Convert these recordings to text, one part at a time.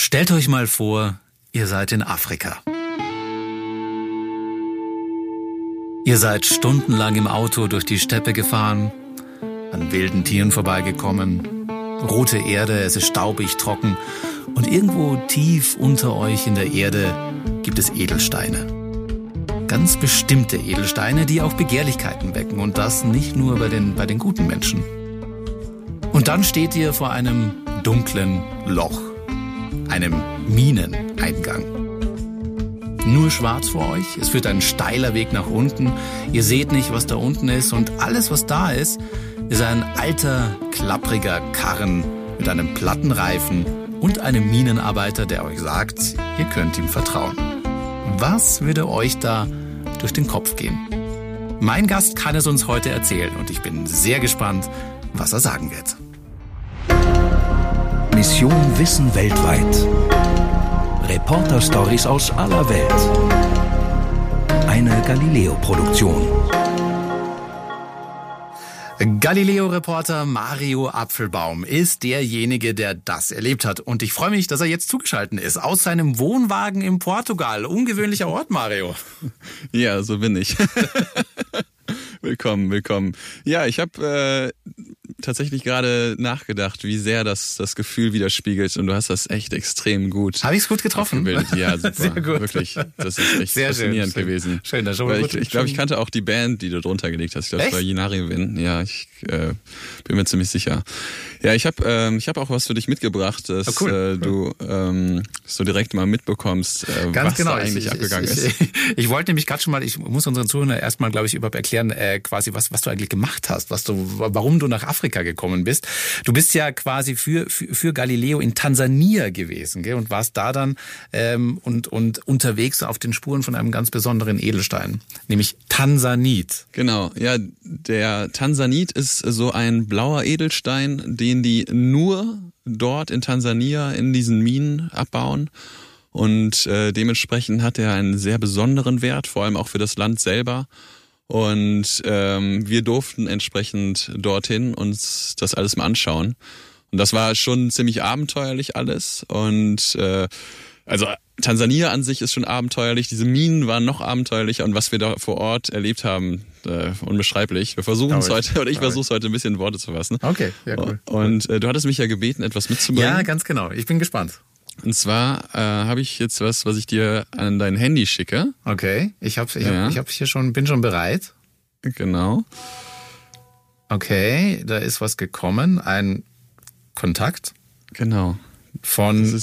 Stellt euch mal vor, ihr seid in Afrika. Ihr seid stundenlang im Auto durch die Steppe gefahren, an wilden Tieren vorbeigekommen, rote Erde, es ist staubig, trocken und irgendwo tief unter euch in der Erde gibt es Edelsteine. Ganz bestimmte Edelsteine, die auch Begehrlichkeiten wecken und das nicht nur bei den, bei den guten Menschen. Und dann steht ihr vor einem dunklen Loch, einem Mineneingang. Nur schwarz vor euch, es führt ein steiler Weg nach unten, ihr seht nicht, was da unten ist und alles, was da ist, ist ein alter, klappriger Karren mit einem Plattenreifen und einem Minenarbeiter, der euch sagt, ihr könnt ihm vertrauen. Was würde euch da durch den Kopf gehen? Mein Gast kann es uns heute erzählen und ich bin sehr gespannt, was er sagen wird. Mission Wissen weltweit. Reporter-Stories aus aller Welt. Eine Galileo-Produktion. Galileo-Reporter Mario Apfelbaum ist derjenige, der das erlebt hat. Und ich freue mich, dass er jetzt zugeschaltet ist. Aus seinem Wohnwagen in Portugal. Ungewöhnlicher Ort, Mario. Ja, so bin ich. willkommen, willkommen. Ja, ich habe äh, tatsächlich gerade nachgedacht, wie sehr das das Gefühl widerspiegelt und du hast das echt extrem gut. Habe ich es gut getroffen? Ja, super. Sehr gut. Wirklich, das ist echt sehr faszinierend schön, gewesen. Schön, das schon gut. Ich, ich glaube, ich kannte auch die Band, die du drunter gelegt hast. Ich glaube, es war Jinari Win. Ja, ich äh, bin mir ziemlich sicher. Ja, ich habe ähm, ich habe auch was für dich mitgebracht, dass oh, cool. äh, du ähm, so direkt mal mitbekommst, äh, Ganz was genau. da eigentlich ich, abgegangen ich, ist. Ich, ich wollte nämlich gerade schon mal, ich muss unseren Zuhörern erstmal, glaube ich, überhaupt erklären, äh, quasi was was du eigentlich gemacht hast, was du, warum du nach Afrika gekommen bist. Du bist ja quasi für für, für Galileo in Tansania gewesen, gell, und warst da dann ähm, und und unterwegs auf den Spuren von einem ganz besonderen Edelstein, nämlich Tansanit. Genau, ja, der Tansanit ist so ein blauer Edelstein, den die nur dort in Tansania in diesen Minen abbauen. Und äh, dementsprechend hat er einen sehr besonderen Wert, vor allem auch für das Land selber. Und ähm, wir durften entsprechend dorthin uns das alles mal anschauen. Und das war schon ziemlich abenteuerlich alles. Und äh, also Tansania an sich ist schon abenteuerlich. Diese Minen waren noch abenteuerlicher und was wir da vor Ort erlebt haben, äh, unbeschreiblich. Wir versuchen es heute, oder ich versuche es heute ein bisschen in Worte zu fassen. Okay, ja cool. Und äh, du hattest mich ja gebeten, etwas mitzubringen. Ja, ganz genau. Ich bin gespannt. Und zwar äh, habe ich jetzt was, was ich dir an dein Handy schicke. Okay, ich habe ich hab, ja. ich hab hier schon, bin schon bereit. Genau. Okay, da ist was gekommen, ein Kontakt. Genau. Von,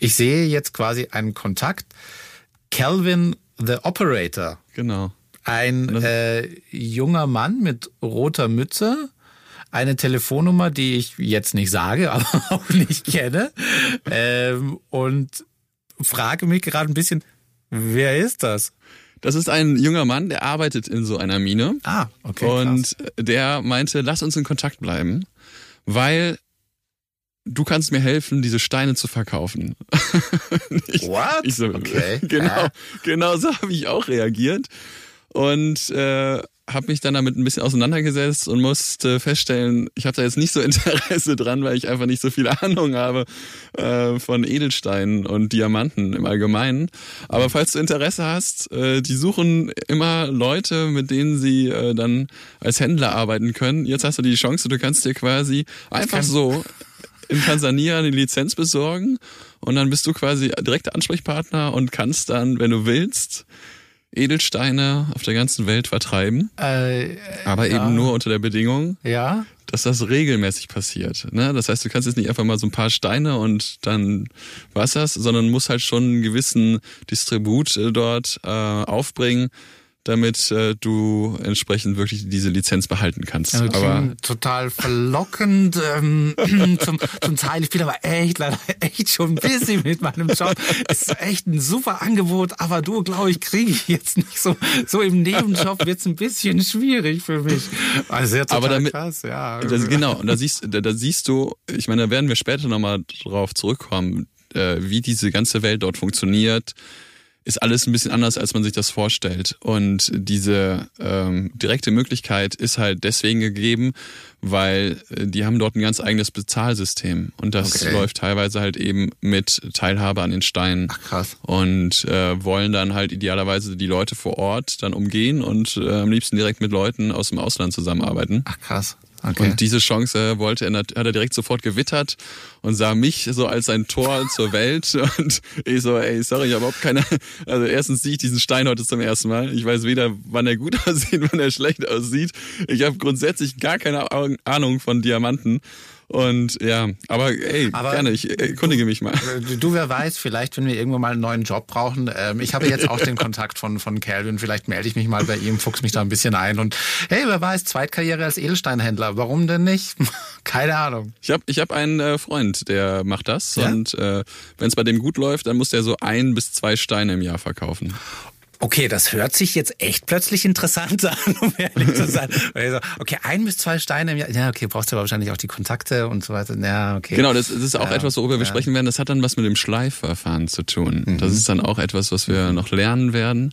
ich sehe jetzt quasi einen Kontakt. Calvin the Operator. Genau. Ein äh, junger Mann mit roter Mütze, eine Telefonnummer, die ich jetzt nicht sage, aber auch nicht kenne. Ähm, und frage mich gerade ein bisschen, wer ist das? Das ist ein junger Mann, der arbeitet in so einer Mine. Ah, okay. Und krass. der meinte, lass uns in Kontakt bleiben, weil du kannst mir helfen, diese Steine zu verkaufen. ich, What? Ich so, okay. Genau, genau so habe ich auch reagiert. Und äh, habe mich dann damit ein bisschen auseinandergesetzt und musste feststellen, ich habe da jetzt nicht so Interesse dran, weil ich einfach nicht so viel Ahnung habe äh, von Edelsteinen und Diamanten im Allgemeinen. Aber falls du Interesse hast, äh, die suchen immer Leute, mit denen sie äh, dann als Händler arbeiten können. Jetzt hast du die Chance, du kannst dir quasi einfach so in Tansania eine Lizenz besorgen und dann bist du quasi direkter Ansprechpartner und kannst dann, wenn du willst, Edelsteine auf der ganzen Welt vertreiben. Äh, aber ja. eben nur unter der Bedingung, ja. dass das regelmäßig passiert. Ne? Das heißt, du kannst jetzt nicht einfach mal so ein paar Steine und dann war's das, sondern musst halt schon einen gewissen Distribut dort äh, aufbringen, damit äh, du entsprechend wirklich diese Lizenz behalten kannst. Ja, aber total verlockend ähm, zum, zum Teil. Ich bin aber echt leider echt schon busy mit meinem Job. Es ist echt ein super Angebot, aber du, glaube ich, kriege ich jetzt nicht so so im Nebenjob wird's ein bisschen schwierig für mich. Also ja, total aber damit, krass, ja. Das, genau, und da siehst, da, da siehst du, ich meine, da werden wir später nochmal drauf zurückkommen, äh, wie diese ganze Welt dort funktioniert ist alles ein bisschen anders, als man sich das vorstellt. Und diese ähm, direkte Möglichkeit ist halt deswegen gegeben, weil äh, die haben dort ein ganz eigenes Bezahlsystem. Und das Okay. läuft teilweise halt eben mit Teilhabe an den Steinen. Ach, krass. Und äh, wollen dann halt idealerweise die Leute vor Ort dann umgehen und äh, am liebsten direkt mit Leuten aus dem Ausland zusammenarbeiten. Ach, krass. Okay. Und diese Chance wollte er, hat er direkt sofort gewittert und sah mich so als ein Tor zur Welt. Und ich so, ey, sorry, ich habe überhaupt keine. Also erstens sehe ich diesen Stein heute zum ersten Mal. Ich weiß weder, wann er gut aussieht, wann er schlecht aussieht. Ich habe grundsätzlich gar keine Ahnung von Diamanten. Und ja, aber ey, Aber- gerne, ich erkundige mich mal. Du, wer weiß, vielleicht, wenn wir irgendwann mal einen neuen Job brauchen. Ähm, ich habe jetzt auch den Kontakt von, von Calvin. Vielleicht melde ich mich mal bei ihm, fuchs mich da ein bisschen ein. Und hey, wer weiß, Zweitkarriere als Edelsteinhändler. Warum denn nicht? Keine Ahnung. Ich habe ich hab einen äh, Freund, der macht das. Ja? Und äh, wenn es bei dem gut läuft, dann muss der so ein bis zwei Steine im Jahr verkaufen. Okay, das hört sich jetzt echt plötzlich interessant an, um ehrlich zu sein. Okay, ein bis zwei Steine im Jahr. Ja, okay, brauchst du aber wahrscheinlich auch die Kontakte und so weiter. Ja, okay. Genau, das, das ist auch Ja, etwas, worüber wir ja. sprechen werden. Das hat dann was mit dem Schleifverfahren zu tun. Mhm. Das ist dann auch etwas, was wir noch lernen werden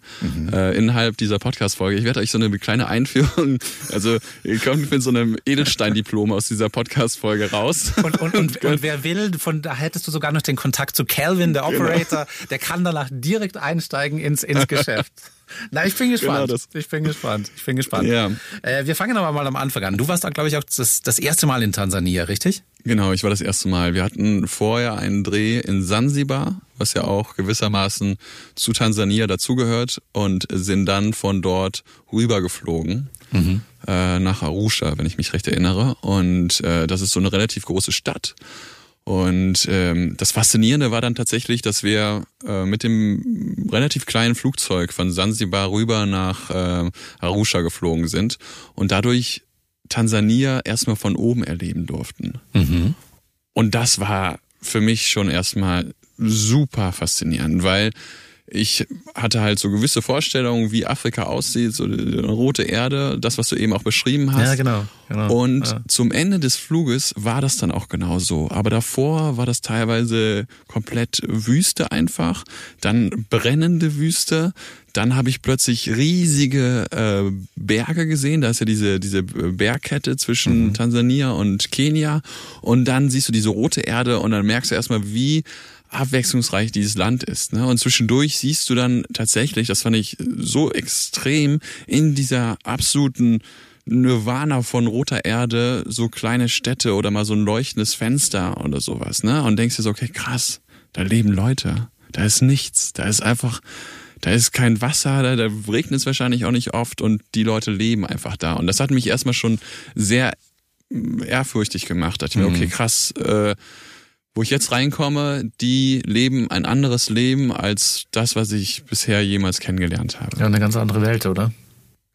äh, innerhalb dieser Podcast-Folge. Ich werde euch so eine kleine Einführung, also ihr kommt mit so einem Edelstein-Diplom aus dieser Podcast-Folge raus. Und, und, und, und wer will, von da hättest du sogar noch den Kontakt zu Calvin, der Genau. Operator, der kann danach direkt einsteigen ins, ins Geschäft. Na, ich bin gespannt. Genau. Ich bin gespannt. Ich bin gespannt. Ja. Äh, wir fangen aber mal am Anfang an. Du warst da, glaube ich, auch das, das erste Mal in Tansania, richtig? Genau, ich war das erste Mal. Wir hatten vorher einen Dreh in Sansibar, was ja auch gewissermaßen zu Tansania dazugehört, und sind dann von dort rübergeflogen äh, nach Arusha, wenn ich mich recht erinnere. Und äh, das ist so eine relativ große Stadt. Und ähm, das Faszinierende war dann tatsächlich, dass wir äh, mit dem relativ kleinen Flugzeug von Sansibar rüber nach äh, Arusha geflogen sind und dadurch Tansania erstmal von oben erleben durften. Und das war für mich schon erstmal super faszinierend, weil ich hatte halt so gewisse Vorstellungen, wie Afrika aussieht, so eine rote Erde, das, was du eben auch beschrieben hast. Ja, genau, genau. Und Ja. zum Ende des Fluges war das dann auch genau so. Aber davor war das teilweise komplett Wüste einfach, dann brennende Wüste. Dann habe ich plötzlich riesige äh, Berge gesehen. Da ist ja diese, diese Bergkette zwischen Tansania und Kenia. Und dann siehst du diese rote Erde und dann merkst du erstmal, wie abwechslungsreich dieses Land ist. Ne? Und zwischendurch siehst du dann tatsächlich, das fand ich so extrem, in dieser absoluten Nirvana von roter Erde so kleine Städte oder mal so ein leuchtendes Fenster oder sowas, ne? Und denkst dir so, okay, krass, da leben Leute, da ist nichts, da ist einfach, da ist kein Wasser, da, da regnet es wahrscheinlich auch nicht oft und die Leute leben einfach da. Und das hat mich erstmal schon sehr mm, ehrfürchtig gemacht. Da dachte ich mir, okay, krass, äh, wo ich jetzt reinkomme, die leben ein anderes Leben als das, was ich bisher jemals kennengelernt habe Ja, eine ganz andere Welt, oder?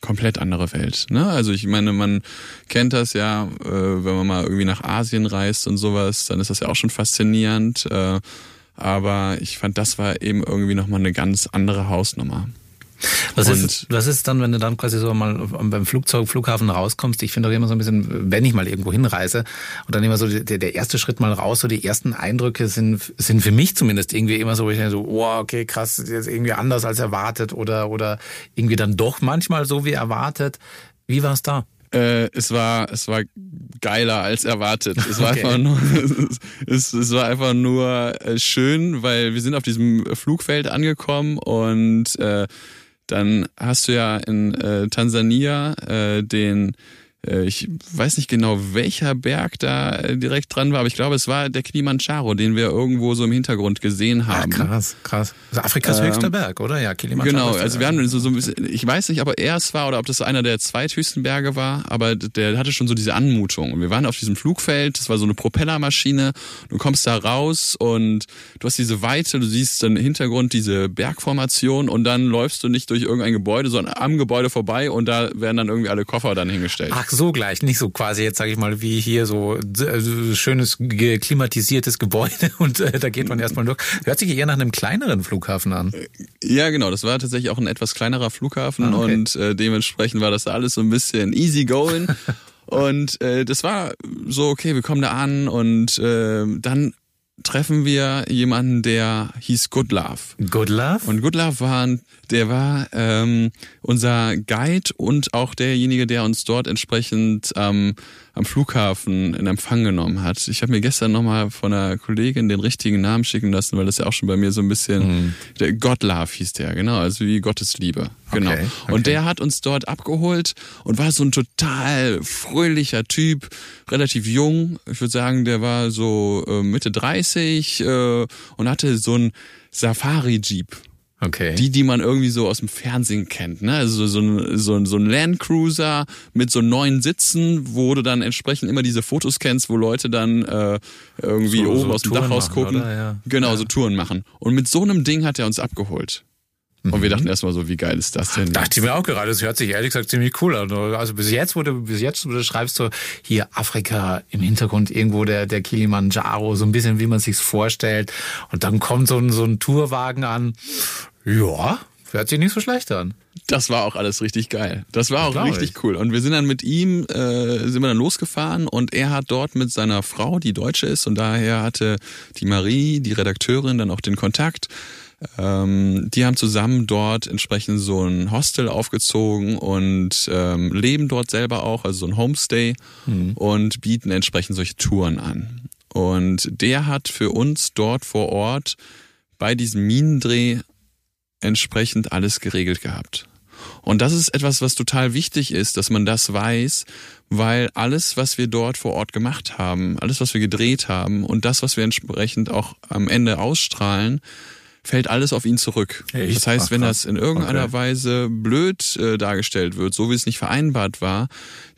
komplett andere Welt. Ne? Also ich meine, man kennt das ja, äh, wenn man mal irgendwie nach Asien reist und sowas, dann ist das ja auch schon faszinierend. Äh, aber ich fand, das war eben irgendwie nochmal eine ganz andere Hausnummer. Was Und- ist, was ist dann, wenn du dann quasi so mal beim Flugzeug, Flughafen rauskommst? Ich finde doch immer so ein bisschen, wenn ich mal irgendwo hinreise und dann immer so der, der erste Schritt mal raus, so die ersten Eindrücke sind, sind für mich zumindest irgendwie immer so, wo ich denke so, wow, okay, krass, jetzt irgendwie anders als erwartet oder, oder irgendwie dann doch manchmal so wie erwartet. Wie war es da? Äh, es war es war geiler als erwartet. Es war Okay. einfach nur es, es war einfach nur äh, schön, weil wir sind auf diesem Flugfeld angekommen und äh, dann hast du ja in äh, Tansania äh, den ich weiß nicht genau, welcher Berg da äh, direkt dran war, aber ich glaube, es war der Kilimanjaro, den wir irgendwo so im Hintergrund gesehen haben. krass, krass. Also Afrikas Ähm, höchster Berg, oder? Ja, Kilimanjaro. Genau, also wir haben so, so ein bisschen, ich weiß nicht, ob er es war oder ob das einer der zweithöchsten Berge war, aber der hatte schon so diese Anmutung. Und wir waren auf diesem Flugfeld, das war so eine Propellermaschine, du kommst da raus und du hast diese Weite, du siehst dann im Hintergrund diese Bergformation und dann läufst du nicht durch irgendein Gebäude, sondern am Gebäude vorbei und da werden dann irgendwie alle Koffer dann hingestellt. Ach so gleich, nicht so quasi jetzt sage ich mal wie hier so äh, schönes klimatisiertes Gebäude und äh, da geht man erstmal durch. Hört sich eher nach einem kleineren Flughafen an. Ja, genau. Das war tatsächlich auch ein etwas kleinerer Flughafen Ah, okay. und äh, dementsprechend war das da alles so ein bisschen easy going. und äh, das war so, okay, wir kommen da an und äh, dann treffen wir jemanden, der hieß Good Love. Good Love? Und Good Love war, der war ähm, unser Guide und auch derjenige, der uns dort entsprechend ähm, am Flughafen in Empfang genommen hat. Ich habe mir gestern nochmal von einer Kollegin den richtigen Namen schicken lassen, weil das ja auch schon bei mir so ein bisschen, mhm. der God Love hieß der, genau, also wie Gottes Liebe. Genau. Okay, okay. Und der hat uns dort abgeholt und war so ein total fröhlicher Typ, relativ jung. Ich würde sagen, der war so äh, Mitte 30 äh, und hatte so ein Safari-Jeep. Okay. Die, die man irgendwie so aus dem Fernsehen kennt, ne? Also so ein, so ein, so ein Landcruiser mit so neuen Sitzen, wo du dann entsprechend immer diese Fotos kennst, wo Leute dann äh, irgendwie so, oben so aus dem Touren Dach rausgucken. Ja. Genau, ja. so Touren machen. Und mit so einem Ding hat er uns abgeholt. Und wir mhm. dachten erstmal so, wie geil ist das denn? Dachte ich mir auch gerade. Das hört sich ehrlich gesagt ziemlich cool an. Also bis jetzt, du, bis jetzt, du schreibst, so hier Afrika im Hintergrund irgendwo der, der Kilimanjaro, so ein bisschen wie man sich's vorstellt. Und dann kommt so ein, so ein Tourwagen an. Ja, hört sich nicht so schlecht an. Das war auch alles richtig geil. Das war auch richtig ich. cool. Und wir sind dann mit ihm, äh, sind wir dann losgefahren und er hat dort mit seiner Frau, die Deutsche ist, und daher hatte die Marie, die Redakteurin, dann auch den Kontakt. Ähm, die haben zusammen dort entsprechend so ein Hostel aufgezogen und ähm, leben dort selber auch, also so ein Homestay mhm. und bieten entsprechend solche Touren an. Und der hat für uns dort vor Ort bei diesem Minendreh entsprechend alles geregelt gehabt. Und das ist etwas, was total wichtig ist, dass man das weiß, weil alles, was wir dort vor Ort gemacht haben, alles, was wir gedreht haben und das, was wir entsprechend auch am Ende ausstrahlen, fällt alles auf ihn zurück. Echt? Das heißt, Ach, wenn das in irgendeiner okay. Weise blöd äh, dargestellt wird, so wie es nicht vereinbart war,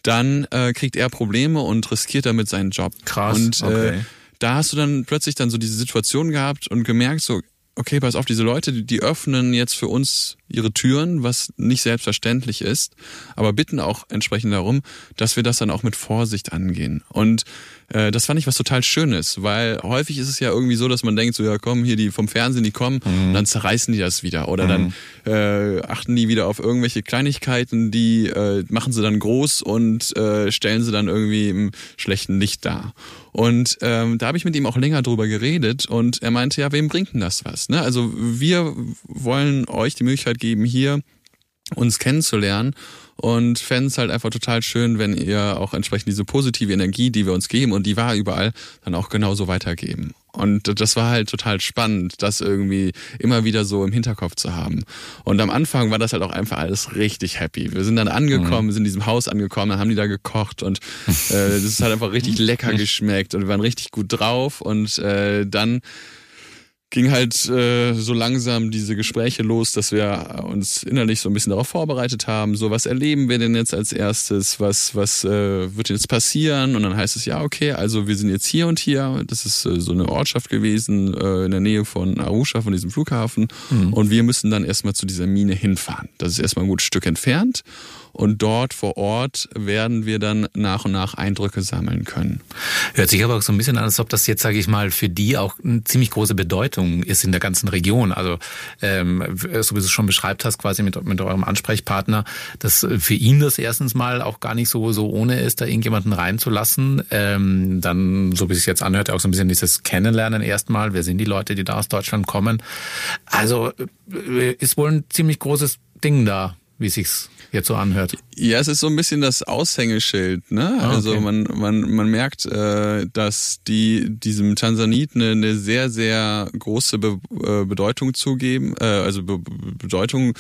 dann äh, kriegt er Probleme und riskiert damit seinen Job. Krass. Und äh, okay. da hast du dann plötzlich dann so diese Situation gehabt und gemerkt, so, okay, pass auf, diese Leute, die, die öffnen jetzt für uns ihre Türen, was nicht selbstverständlich ist, aber bitten auch entsprechend darum, dass wir das dann auch mit Vorsicht angehen. Und äh, das fand ich was total Schönes, weil häufig ist es ja irgendwie so, dass man denkt, so ja komm, hier die vom Fernsehen, die kommen mhm. und dann zerreißen die das wieder oder mhm. dann äh, achten die wieder auf irgendwelche Kleinigkeiten, die äh, machen sie dann groß und äh, stellen sie dann irgendwie im schlechten Licht dar. Und ähm, da habe ich mit ihm auch länger drüber geredet und er meinte, ja, wem bringt denn das was? Ne? Also wir wollen euch die Möglichkeit geben, hier uns kennenzulernen und fände es halt einfach total schön, wenn ihr auch entsprechend diese positive Energie, die wir uns geben und die war überall, dann auch genauso weitergeben. Und das war halt total spannend, das irgendwie immer wieder so im Hinterkopf zu haben. Und am Anfang war das halt auch einfach alles richtig happy. Wir sind dann angekommen, mhm. sind in diesem Haus angekommen, dann haben die da gekocht und äh, das hat einfach richtig lecker geschmeckt und wir waren richtig gut drauf und äh, dann ging halt äh, so langsam diese Gespräche los, dass wir uns innerlich so ein bisschen darauf vorbereitet haben. So, was erleben wir denn jetzt als erstes? Was, was äh, wird jetzt passieren? Und dann heißt es ja, okay, also wir sind jetzt hier und hier. Das ist äh, so eine Ortschaft gewesen äh, in der Nähe von Arusha, von diesem Flughafen. Mhm. Und wir müssen dann erstmal zu dieser Mine hinfahren. Das ist erstmal ein gutes Stück entfernt. Und dort vor Ort werden wir dann nach und nach Eindrücke sammeln können. Hört sich aber auch so ein bisschen an, als ob das jetzt, sage ich mal, für die auch eine ziemlich große Bedeutung ist in der ganzen Region. Also ähm, so wie du es schon beschreibt hast, quasi mit, mit eurem Ansprechpartner, dass für ihn das erstens mal auch gar nicht so, so ohne ist, da irgendjemanden reinzulassen. Ähm, dann, so wie es jetzt anhört, auch so ein bisschen dieses Kennenlernen erstmal. Wer sind die Leute, die da aus Deutschland kommen? Also äh, ist wohl ein ziemlich großes Ding da, wie sich's jetzt so anhört. Ja, es ist so ein bisschen das Aushängeschild, ne? Ah, also okay. Also man, man, man merkt, äh, dass die diesem Tansanit eine, eine sehr, sehr große Be äh, Bedeutung zugeben, äh, also Be Bedeutung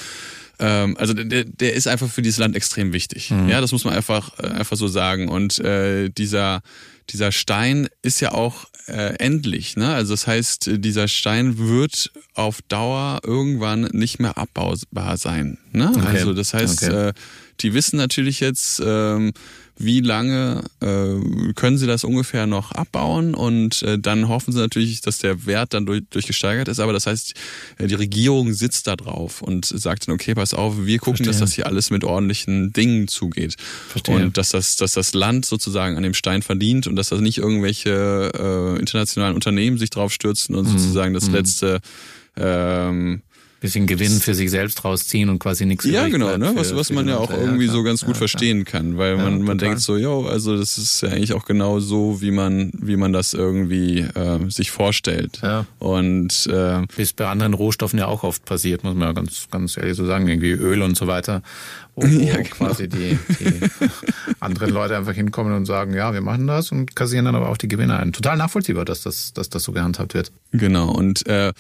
ähm, also der, der ist einfach für dieses Land extrem wichtig. Mhm. Ja, das muss man einfach, äh, einfach so sagen. Und äh, dieser, dieser Stein ist ja auch äh, endlich. Ne? Also das heißt, dieser Stein wird auf Dauer irgendwann nicht mehr abbaubar sein. Ne? Okay. Also das heißt, okay. äh, die wissen natürlich jetzt, ähm, wie lange äh, können sie das ungefähr noch abbauen und äh, dann hoffen sie natürlich, dass der Wert dann durch, durch gesteigert ist. Aber das heißt, äh, die Regierung sitzt da drauf und sagt dann, okay, pass auf, wir gucken, Verstehe. dass das hier alles mit ordentlichen Dingen zugeht. Verstehe. Und dass das, dass das Land sozusagen an dem Stein verdient und dass das nicht irgendwelche äh, internationalen Unternehmen sich drauf stürzen und mhm. sozusagen das mhm. letzte ähm, bisschen Gewinn für sich selbst rausziehen und quasi nichts Ja, genau, ne? was, was man ja auch irgendwie klar. so ganz gut Ja, verstehen kann, weil Ja, man, man total. denkt so, jo, also das ist ja eigentlich auch genau so, wie man, wie man das irgendwie äh, sich vorstellt. Ja. Und äh, Ist bei anderen Rohstoffen ja auch oft passiert, muss man ja ganz, ganz ehrlich so sagen, irgendwie Öl und so weiter, wo, wo Ja, genau. quasi die, die anderen Leute einfach hinkommen und sagen, ja, wir machen das und kassieren dann aber auch die Gewinne ein. Total nachvollziehbar, dass das, dass das so gehandhabt wird. Genau, und äh,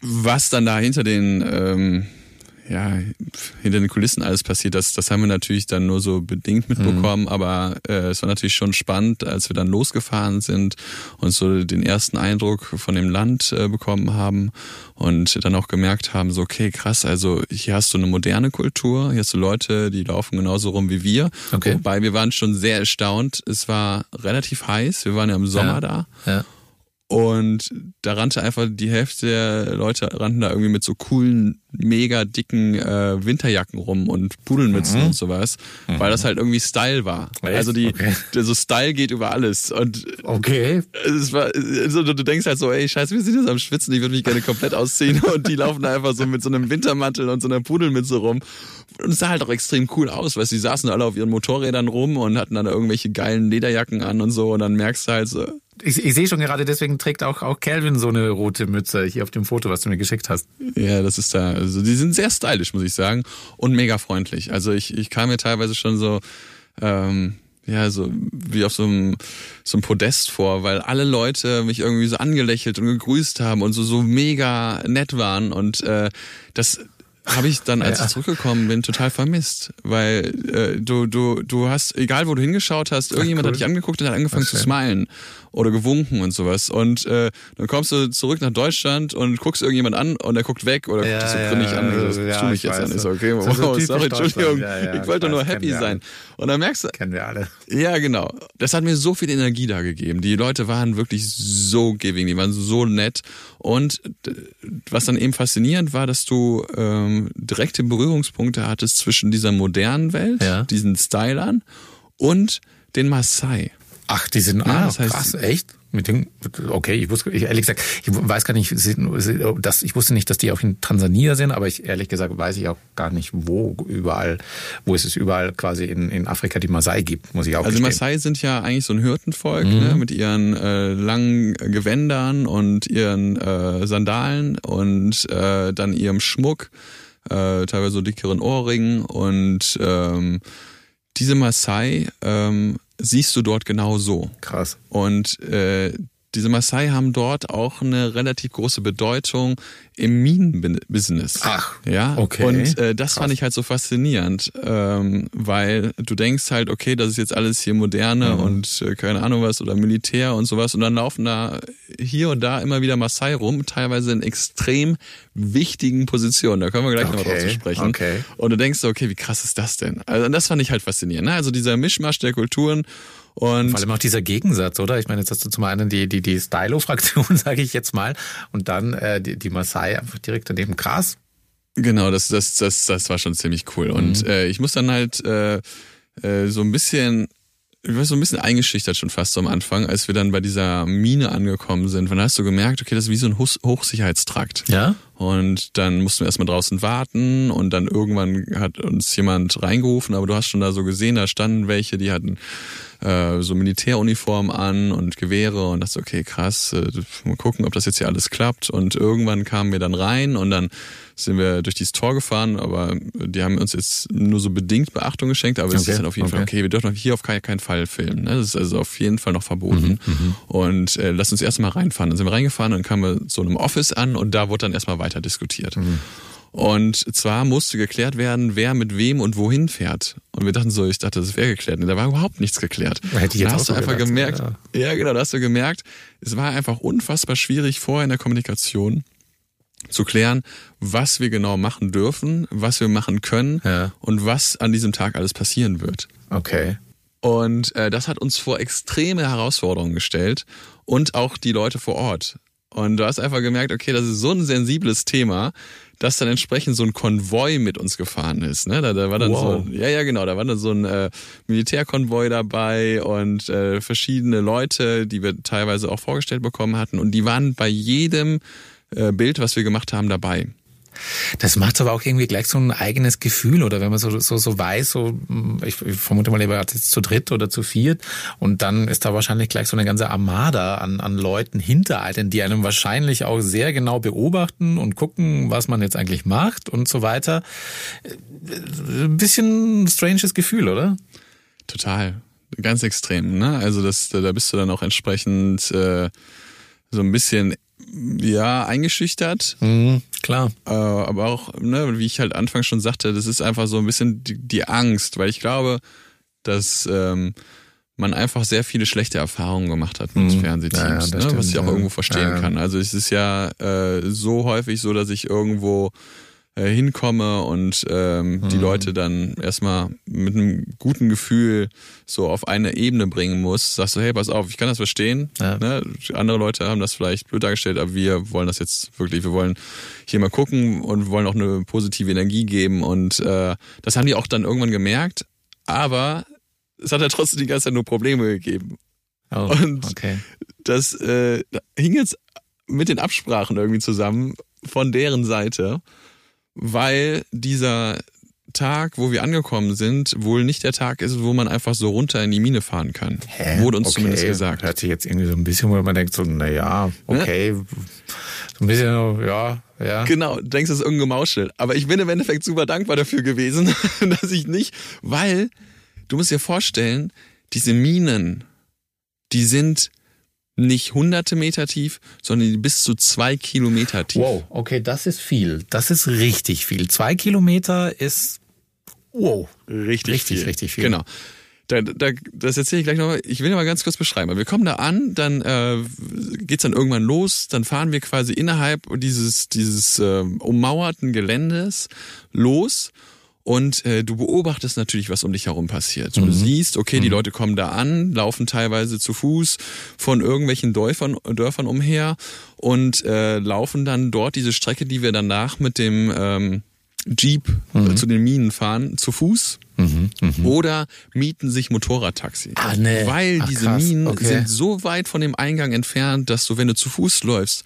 was dann da hinter den, ähm, ja, hinter den Kulissen alles passiert, das, das haben wir natürlich dann nur so bedingt mitbekommen, aber äh, es war natürlich schon spannend, als wir dann losgefahren sind und so den ersten Eindruck von dem Land äh, bekommen haben und dann auch gemerkt haben, so okay, krass, also hier hast du eine moderne Kultur, hier hast du Leute, die laufen genauso rum wie wir. Okay. Wobei wir waren schon sehr erstaunt, es war relativ heiß, wir waren ja im Sommer Ja. da. Ja. Und da rannte einfach die Hälfte der Leute rannten da irgendwie mit so coolen, mega dicken äh, Winterjacken rum und Pudelmützen und sowas, weil das halt irgendwie Style war. Mhm. Echt? Also die, Okay. der so Style geht über alles. Und Okay. es war, also du denkst halt so, ey, scheiße, wir sind jetzt am Schwitzen, ich würde mich gerne komplett ausziehen und die laufen da einfach so mit so einem Wintermantel und so einer Pudelmütze rum. Und es sah halt auch extrem cool aus, weil die saßen alle auf ihren Motorrädern rum und hatten dann irgendwelche geilen Lederjacken an und so und dann merkst du halt so, Ich, ich sehe schon gerade, deswegen trägt auch, auch Calvin so eine rote Mütze hier auf dem Foto, was du mir geschickt hast. Ja, das ist da, also die sind sehr stylisch, muss ich sagen, und mega freundlich. Also ich, ich kam mir teilweise schon so, ähm, ja, so wie auf so einem, so einem Podest vor, weil alle Leute mich irgendwie so angelächelt und gegrüßt haben und so, so mega nett waren und äh, das habe ich dann, als Ja. ich zurückgekommen bin, total vermisst, weil äh, du, du, du hast, egal wo du hingeschaut hast, irgendjemand cool. hat dich angeguckt und hat angefangen Ach, zu smilen oder gewunken und sowas. Und äh, dann kommst du zurück nach Deutschland und guckst irgendjemand an und der guckt weg oder Ja, guckt dich so grimmig an. ja, Ich so, ja, tu mich ich jetzt an. So, okay, Das ist so wow, typisch sorry, Entschuldigung. Ich wollte nur happy sein. Und dann merkst du, Kennen wir alle. ja, genau. Das hat mir so viel Energie da gegeben. Die Leute waren wirklich so giving, die waren so nett. Und was dann eben faszinierend war, dass du ähm, direkte Berührungspunkte hattest zwischen dieser modernen Welt, Ja. diesen Stylern und den Maasai. Ach, die sind, Ja, ah, das heißt- krass, echt? Mit den, okay, ich wusste, ich, ehrlich gesagt, ich weiß gar nicht, dass, ich wusste nicht, dass die auch in Tansania sind, aber ich, ehrlich gesagt, weiß ich auch gar nicht, wo überall, wo es es überall quasi in, in Afrika die Masai gibt, muss ich auch Also gestehen. Maasai sind ja eigentlich so ein Hirtenvolk Mhm. ne, mit ihren äh, langen Gewändern und ihren äh, Sandalen und äh, dann ihrem Schmuck, äh, teilweise so dickeren Ohrringen und ähm, diese Maasai ähm, siehst du dort genau so. Krass. Und äh, diese Maasai haben dort auch eine relativ große Bedeutung im Minenbusiness. Ach, ja. okay. Und äh, das Krass. fand ich halt so faszinierend, ähm, weil du denkst halt, okay, das ist jetzt alles hier moderne Mhm. und äh, keine Ahnung was oder Militär und sowas und dann laufen da hier und da immer wieder Maasai rum, teilweise in extrem wichtigen Positionen. Da kommen wir gleich Okay, drauf zu sprechen. okay. Und du denkst okay, wie krass ist das denn? Also das fand ich halt faszinierend. Ne? Also dieser Mischmasch der Kulturen und Vor allem auch dieser Gegensatz, oder? Ich meine, jetzt hast du zum einen die, die, die Stylo-Fraktion, sage ich jetzt mal, und dann äh, die, die Masai einfach direkt daneben. Krass. Genau, das, das, das, das war schon ziemlich cool. Und Mhm. äh, ich muss dann halt äh, äh, so ein bisschen, ich war so ein bisschen eingeschüchtert schon fast so am Anfang, als wir dann bei dieser Mine angekommen sind. Dann hast du gemerkt, okay, das ist wie so ein Hoch Hochsicherheitstrakt. Ja? Und dann mussten wir erstmal draußen warten und dann irgendwann hat uns jemand reingerufen, aber du hast schon da so gesehen, da standen welche, die hatten äh, so Militäruniformen an und Gewehre und dachte, okay, krass, äh, mal gucken, ob das jetzt hier alles klappt. Und irgendwann kamen wir dann rein und dann sind wir durch dieses Tor gefahren, aber die haben uns jetzt nur so bedingt Beachtung geschenkt, aber es Okay, ist dann auf jeden Fall, okay. okay, wir dürfen hier auf keinen, Fall filmen. Ne? Das ist also auf jeden Fall noch verboten. Und äh, lass uns erstmal reinfahren. Dann sind wir reingefahren und dann kamen wir so einem Office an und da wurde dann erstmal weiter diskutiert. Und zwar musste geklärt werden, wer mit wem und wohin fährt. Und wir dachten so, ich dachte, das wäre geklärt. Nee, Da war überhaupt nichts geklärt. Hätte ich jetzt da hast du einfach gedacht, gemerkt, ja. ja. genau, da hast du gemerkt, es war einfach unfassbar schwierig vorher in der Kommunikation zu klären, was wir genau machen dürfen, was wir machen können Ja. und was an diesem Tag alles passieren wird. Okay. Und äh, das hat uns vor extreme Herausforderungen gestellt und auch die Leute vor Ort. Und du hast einfach gemerkt, okay, das ist so ein sensibles Thema, dass dann entsprechend so ein Konvoi mit uns gefahren ist. Ne? Da, da war dann Wow. so, ja, ja, genau, da war dann so ein äh, Militärkonvoi dabei und äh, verschiedene Leute, die wir teilweise auch vorgestellt bekommen hatten. Und die waren bei jedem Bild, was wir gemacht haben, dabei. Das macht aber auch irgendwie gleich so ein eigenes Gefühl, oder wenn man so, so, so weiß, so, ich, ich vermute mal, ihr wart jetzt zu dritt oder zu viert und dann ist da wahrscheinlich gleich so eine ganze Armada an, an Leuten hinter einen, die einem wahrscheinlich auch sehr genau beobachten und gucken, was man jetzt eigentlich macht und so weiter. Ein bisschen stranges Gefühl, oder? Total. Ganz extrem, ne? Also das, da bist du dann auch entsprechend äh, so ein bisschen ja, eingeschüchtert. Mhm, klar. Äh, aber auch, ne, wie ich halt anfangs schon sagte, das ist einfach so ein bisschen die, die Angst, weil ich glaube, dass ähm, man einfach sehr viele schlechte Erfahrungen gemacht hat mit mhm. Fernsehteams, ja, ja, ne, was ich auch irgendwo verstehen ja. kann. Also es ist ja äh, so häufig so, dass ich irgendwo äh, hinkomme und ähm, mhm. die Leute dann erstmal mit einem guten Gefühl so auf eine Ebene bringen muss. Sagst du, hey, pass auf, ich kann das verstehen. Ja. Ne? Andere Leute haben das vielleicht blöd dargestellt, aber wir wollen das jetzt wirklich, wir wollen hier mal gucken und wollen auch eine positive Energie geben. Und äh, das haben die auch dann irgendwann gemerkt, aber es hat ja trotzdem die ganze Zeit nur Probleme gegeben. Oh, und okay. das äh, hing jetzt mit den Absprachen irgendwie zusammen von deren Seite weil dieser Tag, wo wir angekommen sind, wohl nicht der Tag ist, wo man einfach so runter in die Mine fahren kann. Hä? Wurde uns okay. zumindest gesagt. Hört sich jetzt irgendwie so ein bisschen, wo man denkt so, na ja, okay, ne? so ein bisschen, ja, ja. Genau, du denkst, das ist irgendein Gemauschel. Aber ich bin im Endeffekt super dankbar dafür gewesen, dass ich nicht, weil du musst dir vorstellen, diese Minen, die sind nicht hunderte Meter tief, sondern bis zu zwei Kilometer tief. Wow, okay, das ist viel. Das ist richtig viel. Zwei Kilometer ist wow, richtig, richtig, viel. richtig viel. Genau. Da, da, das erzähle ich gleich nochmal. Ich will mal ganz kurz beschreiben. Wir kommen da an, dann äh, geht's dann irgendwann los, dann fahren wir quasi innerhalb dieses, dieses äh, ummauerten Geländes los und äh, du beobachtest natürlich, was um dich herum passiert. Und du mhm. siehst, okay, die mhm. Leute kommen da an, laufen teilweise zu Fuß von irgendwelchen Dörfern, Dörfern umher und äh, laufen dann dort diese Strecke, die wir danach mit dem ähm, Jeep äh, mhm. zu den Minen fahren, zu Fuß. Mhm, mh. Oder mieten sich Motorradtaxi. Ah, nee. Weil Ach, diese krass. Minen Okay. sind so weit von dem Eingang entfernt, dass du, wenn du zu Fuß läufst,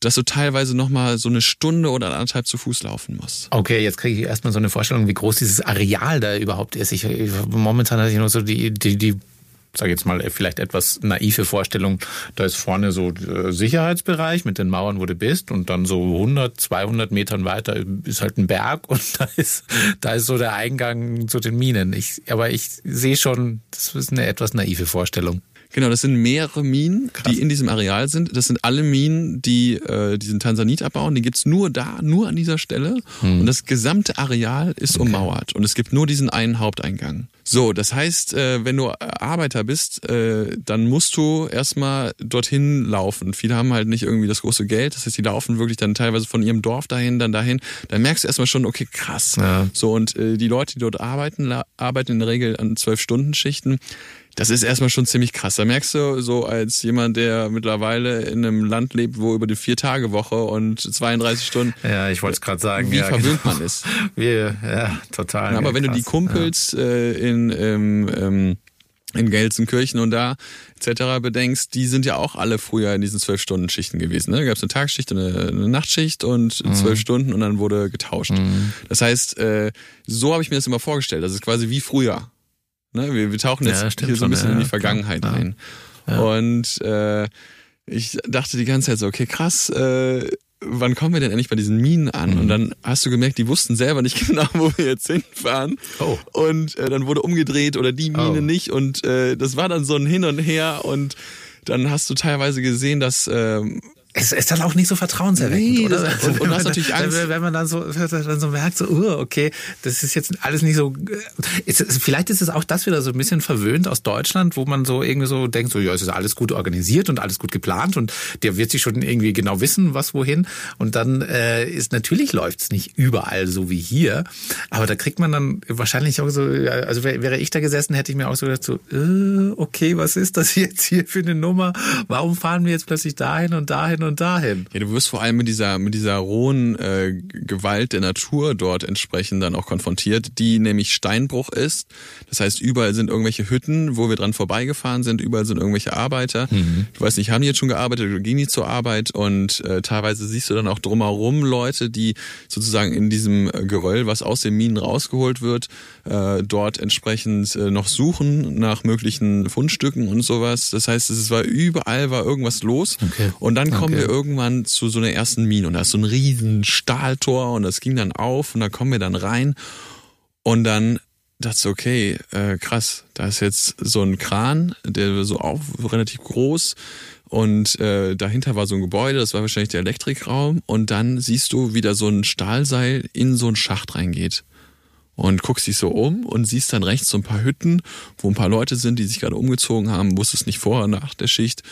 dass du teilweise nochmal so eine Stunde oder anderthalb zu Fuß laufen musst. Okay, jetzt kriege ich erstmal so eine Vorstellung, wie groß dieses Areal da überhaupt ist. Ich, ich momentan hatte ich nur so die, die, die sage jetzt mal vielleicht etwas naive Vorstellung, da ist vorne so der Sicherheitsbereich mit den Mauern, wo du bist und dann so 100, 200 Metern weiter ist halt ein Berg und da ist da ist so der Eingang zu den Minen. Ich, aber ich sehe schon, das ist eine etwas naive Vorstellung. Genau, das sind mehrere Minen, Krass. die in diesem Areal sind. Das sind alle Minen, die äh, diesen Tansanit abbauen. Die gibt's nur da, nur an dieser Stelle. Und das gesamte Areal ist ummauert. Und es gibt nur diesen einen Haupteingang. So, das heißt, äh, wenn du Arbeiter bist, äh, dann musst du erstmal dorthin laufen. Viele haben halt nicht irgendwie das große Geld. Das heißt, die laufen wirklich dann teilweise von ihrem Dorf dahin, dann dahin. Dann merkst du erstmal schon, okay, krass. Ja. So, und äh, die Leute, die dort arbeiten, arbeiten in der Regel an zwölf Stunden Schichten. Das ist erstmal schon ziemlich krass. Da merkst du so als jemand, der mittlerweile in einem Land lebt, wo über die Vier-Tage-Woche und 32 Stunden, Ja, ich wollte es gerade sagen. wie ja, verwöhnt genau. man ist. Wir, ja, total. Aber wenn du die krass. Kumpels äh, in, ähm, ähm, in Gelsenkirchen und da etc. bedenkst, die sind ja auch alle früher in diesen zwölf Stunden Schichten gewesen. Ne? Da gab es eine Tagsschicht, eine, eine Nachtschicht und Mhm. zwölf Stunden und dann wurde getauscht. Das heißt, äh, so habe ich mir das immer vorgestellt. Das ist quasi wie früher. Ne? Wir, wir tauchen jetzt Ja, hier so ein bisschen ja, in die ja, Vergangenheit klar. ein. Und äh, ich dachte die ganze Zeit so, okay, krass, äh, wann kommen wir denn endlich bei diesen Minen an? Mhm. Und dann hast du gemerkt, die wussten selber nicht genau, wo wir jetzt hinfahren. Oh. Und äh, dann wurde umgedreht oder die Mine Oh. nicht. Und äh, das war dann so ein Hin und Her. Und dann hast du teilweise gesehen, dass ähm, Es ist dann auch nicht so vertrauenserweckend, Nee, oder? das- und- und Wenn du hast man natürlich dann, Angst. Wenn man dann so, dann so merkt, so, uh, okay, das ist jetzt alles nicht so. Ist, es- vielleicht ist es auch das wieder so ein bisschen verwöhnt aus Deutschland, wo man so irgendwie so denkt, so, ja, es ist alles gut organisiert und alles gut geplant und der wird sich schon irgendwie genau wissen, was wohin. Und dann äh, ist natürlich läuft's nicht überall so wie hier, aber da kriegt man dann wahrscheinlich auch so, also wär- wäre ich da gesessen, hätte ich mir auch so gedacht, so, äh, okay, was ist das jetzt hier für eine Nummer? Warum fahren wir jetzt plötzlich dahin und dahin dahin und dahin. Ja, du wirst vor allem mit dieser, mit dieser rohen äh, Gewalt der Natur dort entsprechend dann auch konfrontiert, die nämlich Steinbruch ist. Das heißt, überall sind irgendwelche Hütten, wo wir dran vorbeigefahren sind, überall sind irgendwelche Arbeiter. Mhm. Du weißt nicht, haben die jetzt schon gearbeitet oder gehen die zur Arbeit? Und äh, teilweise siehst du dann auch drumherum Leute, die sozusagen in diesem Geröll, was aus den Minen rausgeholt wird, äh, dort entsprechend äh, noch suchen nach möglichen Fundstücken und sowas. Das heißt, es war überall war irgendwas los. Okay. Und dann kommen okay. wir irgendwann zu so einer ersten Mine und da ist so ein riesen Stahltor und das ging dann auf und da kommen wir dann rein und dann dachte ich, okay, äh, krass, da ist jetzt so ein Kran, der so auf, relativ groß und äh, dahinter war so ein Gebäude, das war wahrscheinlich der Elektrikraum und dann siehst du, wie da so ein Stahlseil in so einen Schacht reingeht und guckst dich so um und siehst dann rechts so ein paar Hütten, wo ein paar Leute sind, die sich gerade umgezogen haben, wusstest nicht vorher nach der Schicht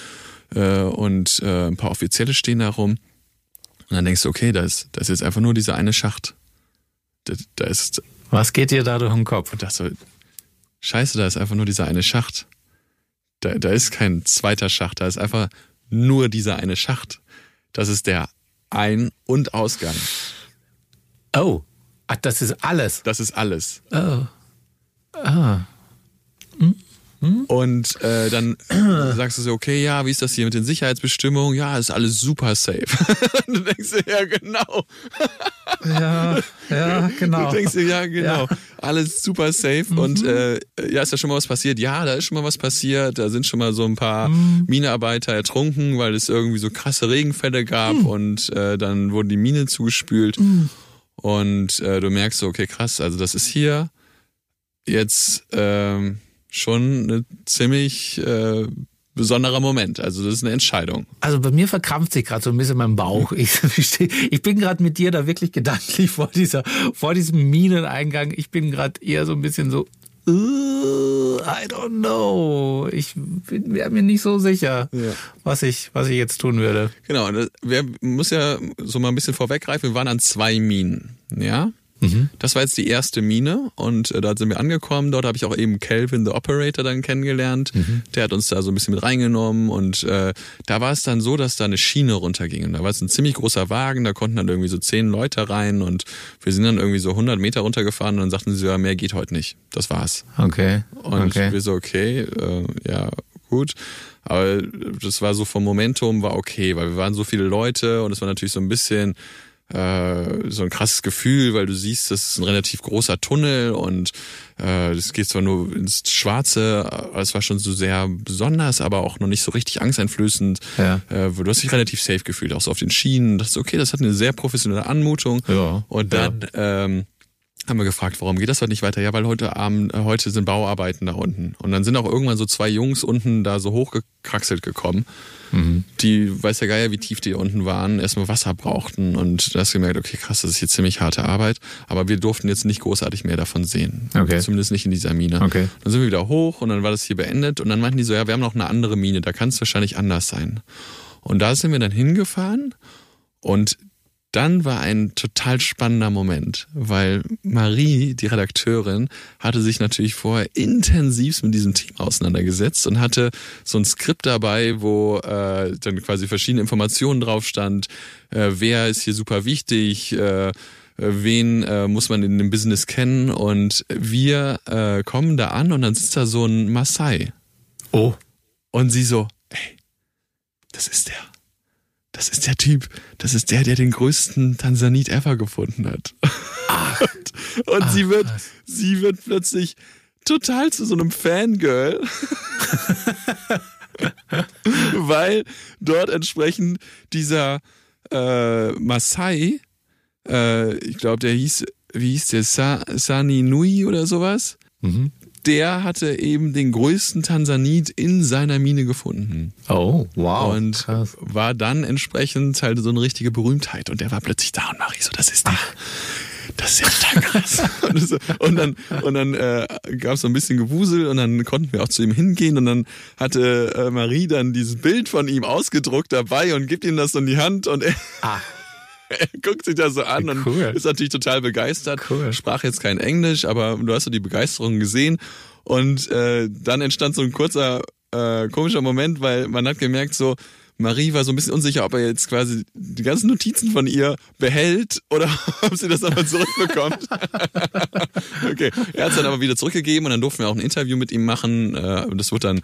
äh, und äh, ein paar Offizielle stehen da rum. Und dann denkst du, okay, da ist, da ist jetzt einfach nur dieser eine Schacht. Da, da ist. Was geht dir da durch den Kopf? Und dachte so, scheiße, da ist einfach nur dieser eine Schacht. Da, da ist kein zweiter Schacht, da ist einfach nur dieser eine Schacht. Das ist der Ein- und Ausgang. Oh. Ach, das ist alles. Das ist alles. Oh. Ah. Hm? Hm? Und äh, dann sagst du so, okay, ja, wie ist das hier mit den Sicherheitsbestimmungen? Ja, ist alles super safe. du denkst dir, ja, genau. ja, ja, genau. Du denkst dir, ja, genau. Ja. Alles super safe. Mhm. Und äh, ja, ist da schon mal was passiert? Ja, da ist schon mal was passiert. Da sind schon mal so ein paar mhm. Minearbeiter ertrunken, weil es irgendwie so krasse Regenfälle gab mhm. und äh, dann wurden die Mine zugespült. Mhm. Und äh, du merkst so, okay, krass, also das ist hier jetzt ähm, schon ein ziemlich äh, besonderer Moment. Also das ist eine Entscheidung. Also bei mir verkrampft sich gerade so ein bisschen mein Bauch. Ich, ich bin gerade mit dir da wirklich gedanklich vor dieser, vor diesem Mineneingang. Ich bin gerade eher so ein bisschen so, I don't know. Ich bin mir nicht so sicher, ja. was ich, was ich jetzt tun würde. Genau, wir muss ja so mal ein bisschen vorweggreifen. Wir waren an zwei Minen, ja. Mhm. Das war jetzt die erste Mine und äh, dort sind wir angekommen. Dort habe ich auch eben Calvin, the Operator, dann kennengelernt. Mhm. Der hat uns da so ein bisschen mit reingenommen und äh, da war es dann so, dass da eine Schiene runterging. Und da war es ein ziemlich großer Wagen, da konnten dann irgendwie so zehn Leute rein und wir sind dann irgendwie so 100 Meter runtergefahren und dann sagten sie, ja, mehr geht heute nicht. Das war's. Okay. Und okay. wir so, okay, äh, ja, gut. Aber das war so vom Momentum war okay, weil wir waren so viele Leute und es war natürlich so ein bisschen äh, so ein krasses Gefühl, weil du siehst, das ist ein relativ großer Tunnel und äh, das geht zwar nur ins Schwarze, aber es war schon so sehr besonders, aber auch noch nicht so richtig angsteinflößend. Ja. Äh, du hast dich relativ safe gefühlt, auch so auf den Schienen. Das ist okay, das hat eine sehr professionelle Anmutung. Ja. Und dann ja. ähm, haben wir gefragt, warum geht das heute nicht weiter? Ja, weil heute Abend, äh, heute sind Bauarbeiten da unten. Und dann sind auch irgendwann so zwei Jungs unten da so hochgekraxelt gekommen Mhm. Die, weiß der Geier, wie tief die unten waren, erstmal Wasser brauchten und da hast du gemerkt, okay, krass, das ist hier ziemlich harte Arbeit, aber wir durften jetzt nicht großartig mehr davon sehen. Okay. Zumindest nicht in dieser Mine. Okay. Dann sind wir wieder hoch und dann war das hier beendet und dann meinten die so, ja, wir haben noch eine andere Mine, da kann es wahrscheinlich anders sein. Und da sind wir dann hingefahren und dann war ein total spannender Moment, weil Marie, die Redakteurin, hatte sich natürlich vorher intensivst mit diesem Thema auseinandergesetzt und hatte so ein Skript dabei, wo äh, dann quasi verschiedene Informationen drauf stand, äh, wer ist hier super wichtig, äh, wen äh, muss man in dem Business kennen und wir äh, kommen da an und dann sitzt da so ein Maasai. Oh. Und sie so, ey, das ist der das ist der Typ, das ist der, der den größten Tansanit ever gefunden hat. Ach. und Ach, sie wird, krass. sie wird plötzlich total zu so einem Fangirl. weil dort entsprechend dieser äh, Masai, äh, ich glaube, der hieß, wie hieß der, Sa Sani Nui oder sowas? Mhm der hatte eben den größten Tansanit in seiner Mine gefunden. Oh, wow. Und Krass. war dann entsprechend halt so eine richtige Berühmtheit. Und der war plötzlich da und Marie so, das ist der. Das ist ja total krass. und dann, und dann äh, gab es so ein bisschen Gewusel und dann konnten wir auch zu ihm hingehen und dann hatte äh, Marie dann dieses Bild von ihm ausgedruckt dabei und gibt ihm das so in die Hand und er, ah. Er guckt sich das so an und ist natürlich total begeistert. Cool. Sprach jetzt kein Englisch, aber du hast so die Begeisterung gesehen. Und äh, dann entstand so ein kurzer, äh, komischer Moment, weil man hat gemerkt, so, Marie war so ein bisschen unsicher, ob er jetzt quasi die ganzen Notizen von ihr behält oder ob sie das aber zurückbekommt. okay, er hat es dann aber wieder zurückgegeben und dann durften wir auch ein Interview mit ihm machen. Äh, Das wurde dann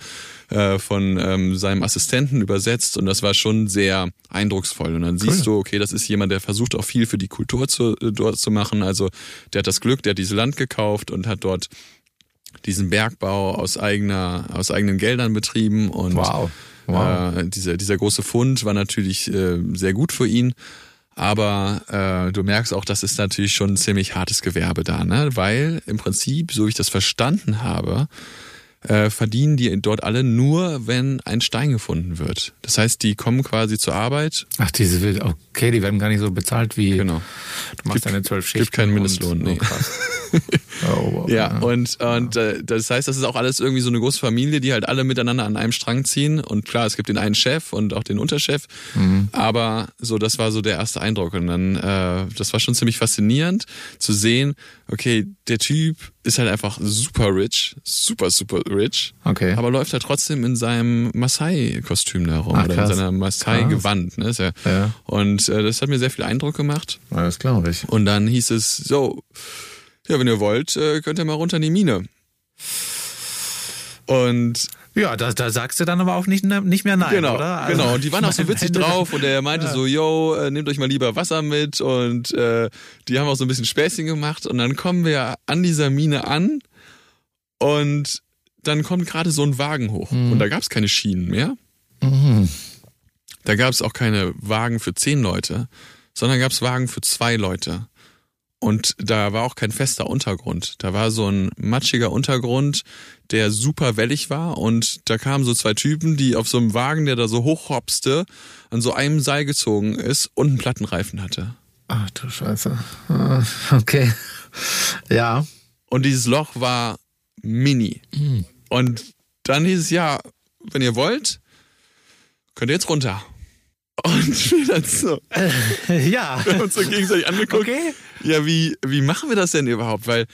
äh, von ähm, seinem Assistenten übersetzt und das war schon sehr eindrucksvoll. Und dann siehst du, okay, das ist jemand, der versucht auch viel für die Kultur zu, äh, dort zu machen. Also der hat das Glück, der hat dieses Land gekauft und hat dort diesen Bergbau aus eigener, aus eigenen Geldern betrieben und Wow. Wow. äh, dieser, dieser große Fund war natürlich äh, sehr gut für ihn. Aber äh, du merkst auch, das ist natürlich schon ein ziemlich hartes Gewerbe da, ne? Weil im Prinzip, so wie ich das verstanden habe, äh, verdienen die dort alle nur, wenn ein Stein gefunden wird. Das heißt, die kommen quasi zur Arbeit. Ach, diese, okay, die werden gar nicht so bezahlt wie. Genau. Du machst Gibt- deine zwölf Schichten. gibt keinen und- Mindestlohn, nee. Oh, krass. oh, wow. Ja, und, und äh, das heißt, das ist auch alles irgendwie so eine große Familie, die halt alle miteinander an einem Strang ziehen. Und klar, es gibt den einen Chef und auch den Unterchef. Aber so, das war so der erste Eindruck. Und dann, äh, das war schon ziemlich faszinierend zu sehen, okay, der Typ ist halt einfach super rich, super, super rich. Okay. Aber läuft halt trotzdem in seinem Maasai-Kostüm da rum Ach, oder in seiner Maasai-Gewand. Ne? Ja, Ja. Und äh, das hat mir sehr viel Eindruck gemacht. Ja, das glaube ich. Und dann hieß es, so, ja, wenn ihr wollt, äh, könnt ihr mal runter in die Mine. Und Ja, da, da sagst du dann aber auch nicht, nicht mehr nein, genau, oder? Also, genau. Und die waren auch so witzig drauf und er meinte so, yo, äh, nehmt euch mal lieber Wasser mit und äh, die haben auch so ein bisschen Späßchen gemacht und dann kommen wir an dieser Mine an und dann kommt gerade so ein Wagen hoch und da gab es keine Schienen mehr. Mhm. Da gab es auch keine Wagen für zehn Leute, sondern gab es Wagen für zwei Leute. Und da war auch kein fester Untergrund. Da war so ein matschiger Untergrund, der super wellig war. Und da kamen so zwei Typen, die auf so einem Wagen, der da so hochhopste, an so einem Seil gezogen ist und einen Plattenreifen hatte. Ach du Scheiße. Ah, Okay. Ja. Und dieses Loch war mini. Und dann hieß es, ja, wenn ihr wollt, könnt ihr jetzt runter. Und wir dann so, Ja. wir haben uns so gegenseitig angeguckt. Okay. Ja, wie, wie machen wir das denn überhaupt? Weil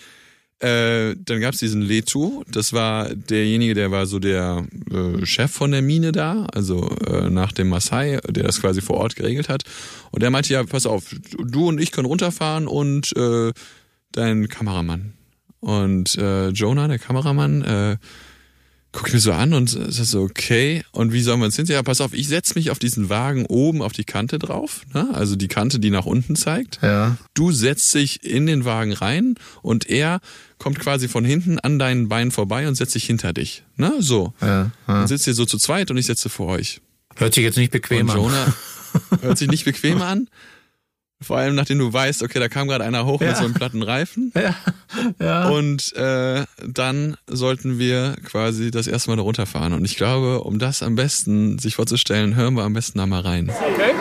äh, dann gab's diesen Letu, das war derjenige, der war so der äh, Chef von der Mine da, also äh, nach dem Maasai, der das quasi vor Ort geregelt hat. Und der meinte, ja, pass auf, du und ich können runterfahren und äh, dein Kameramann. Und äh, Jonah, der Kameramann, äh, guckt mir so an und sagt so, okay, und wie sollen wir uns hin? Ja, pass auf, ich setz mich auf diesen Wagen oben auf die Kante drauf, ne? also die Kante, die nach unten zeigt. Ja. Du setzt dich in den Wagen rein und er kommt quasi von hinten an deinen Beinen vorbei und setzt sich hinter dich. Ne? So. Ja. ja. Dann sitzt ihr so zu zweit und ich sitze vor euch. Hört sich jetzt nicht bequem und an. Jonah hört sich nicht bequem an. Vor allem, nachdem du weißt, okay, da kam gerade einer hoch Ja. mit so einem platten Reifen. Ja. ja. Und äh, dann sollten wir quasi das erste Mal da runterfahren. Und ich glaube, um das am besten sich vorzustellen, hören wir am besten da mal rein. Okay?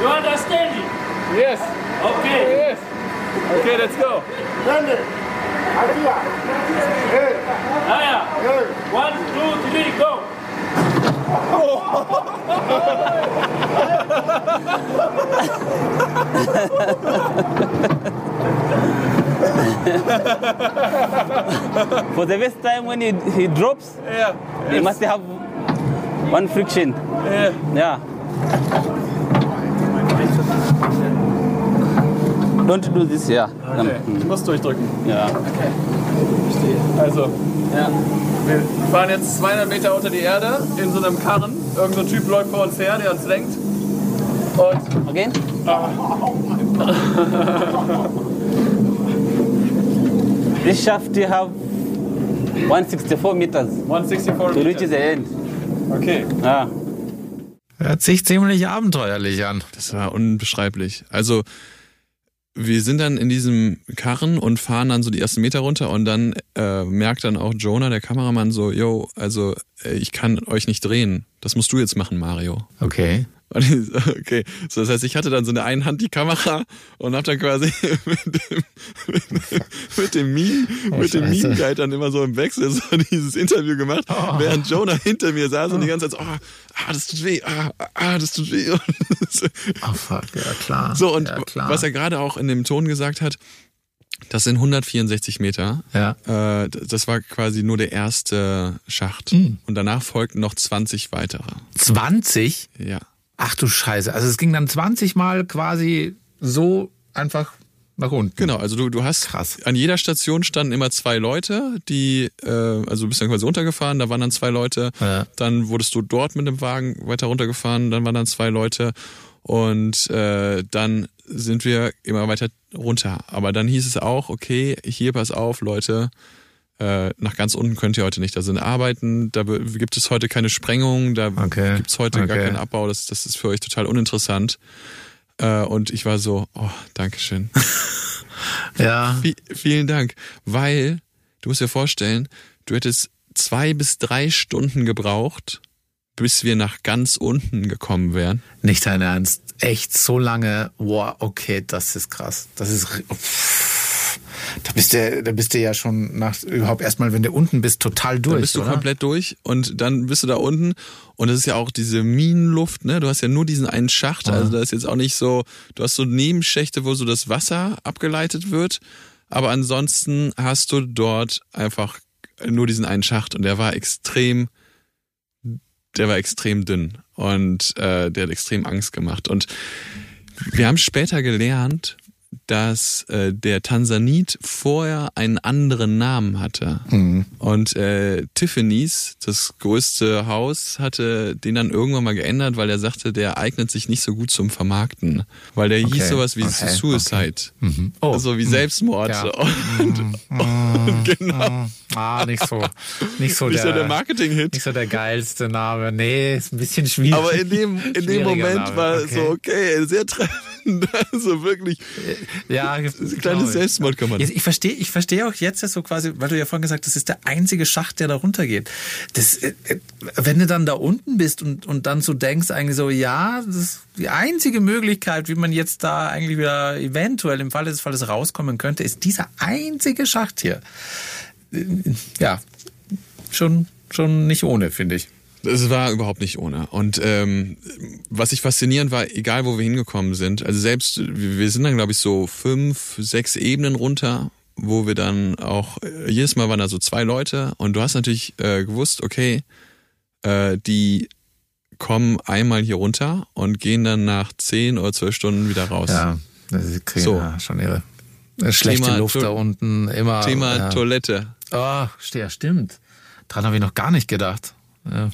You understand it? Yes. Okay. Yes. Okay, let's go. Haya. One, two, three, go. For the first time when he, he drops, Yeah. he must have one friction. Yeah. Yeah. Don't do this here. Okay. Ich muss durchdrücken. Yeah. Also, Yeah. wir fahren jetzt 200 Meter unter die Erde in so einem Karren. Irgend so ein Typ läuft vor uns her, der uns lenkt. Und Again? this shaft you have 164 meters 164 to reach Meter. the end. Okay. Ah. Hört sich ziemlich abenteuerlich an. Das war unbeschreiblich. Also wir sind dann in diesem Karren und fahren dann so die ersten Meter runter und dann äh, merkt dann auch Jonah, der Kameramann, so, yo, also äh, ich kann euch nicht drehen. Das musst du jetzt machen, Mario. Okay. Und ich so, Okay, so, das heißt, ich hatte dann so in der einen Hand die Kamera und hab dann quasi mit dem, mit dem Meme, mit dem Scheiße. Meme-Guide dann immer so im Wechsel so dieses Interview gemacht, während Jonah hinter mir saß und die ganze Zeit so, ah, ah, das tut weh, ah, ah, das tut weh. Oh fuck, ja klar. so, und ja, klar. was er gerade auch in dem Ton gesagt hat, Das sind 164 Meter. Ja. Äh, das war quasi nur der erste Schacht. Hm. Und danach folgten noch 20 weitere. 20? Ja. Ach du Scheiße. Also es ging dann 20 Mal quasi so einfach nach unten. Genau, also du, du hast Krass. an jeder Station standen immer zwei Leute, die, äh, also du bist dann quasi runtergefahren, da waren dann zwei Leute, Ja. dann wurdest du dort mit dem Wagen weiter runtergefahren, dann waren dann zwei Leute und äh, dann sind wir immer weiter runter. Aber dann hieß es auch, okay, hier pass auf, Leute, äh, nach ganz unten könnt ihr heute nicht. Da sind Arbeiten, da gibt es heute keine Sprengung, da Okay, gibt es heute gar okay. keinen Abbau, das, das ist für euch total uninteressant. Äh, und ich war so, oh, Dankeschön. Ja. Vi- vielen Dank, weil du musst dir vorstellen, du hättest zwei bis drei Stunden gebraucht, bis wir nach ganz unten gekommen wären. Nicht dein Ernst. Echt so lange. Wow, okay, das ist krass. Das ist. Pff. Da bist du, da bist du ja schon nach überhaupt erstmal, wenn du unten bist, total durch. Dann bist du oder? komplett durch und dann bist du da unten und es ist ja auch diese Minenluft, ne? Du hast ja nur diesen einen Schacht, also da ist jetzt auch nicht so, du hast so Nebenschächte, wo so das Wasser abgeleitet wird, aber ansonsten hast du dort einfach nur diesen einen Schacht und der war extrem, der war extrem dünn und äh, der hat extrem Angst gemacht und wir haben später gelernt, dass äh, der Tansanit vorher einen anderen Namen hatte. Und äh, Tiffany's, das größte Haus, hatte den dann irgendwann mal geändert, weil er sagte, der eignet sich nicht so gut zum Vermarkten. Weil der Okay, hieß sowas wie okay, Suicide. Oh. Also wie Selbstmord. Ja. Und, und genau. Ah, nicht so. Nicht so Nicht der, so der Marketing-Hit. Nicht so der geilste Name. Nee, ist ein bisschen schwierig. Aber in dem, in dem Moment Name, war okay. so, okay, sehr treffend. Also wirklich, ja, kleines ich. Selbstmord kann man. Jetzt, ich verstehe, ich verstehe auch jetzt so quasi, weil du ja vorhin gesagt hast, das ist der einzige Schacht, der da runtergeht. Das, äh, äh, wenn du dann da unten bist und, und dann so denkst, eigentlich so, ja, das ist die einzige Möglichkeit, wie man jetzt da eigentlich wieder eventuell im Falle des Falles rauskommen könnte, ist dieser einzige Schacht hier. Äh, Ja, schon, schon nicht ohne, finde ich. Es war überhaupt nicht ohne. Und ähm, was ich faszinierend war, egal wo wir hingekommen sind, also selbst, wir sind dann, glaube ich, so fünf, sechs Ebenen runter, wo wir dann auch, äh, jedes Mal waren da so zwei Leute und du hast natürlich äh, gewusst, okay, äh, die kommen einmal hier runter und gehen dann nach zehn oder zwölf Stunden wieder raus. Ja, sie kriegen So. ja schon ihre äh, schlechte Thema Luft To- da unten. Immer. Thema ja. Toilette. Oh, ja, stimmt. Dran habe ich noch gar nicht gedacht. Ja.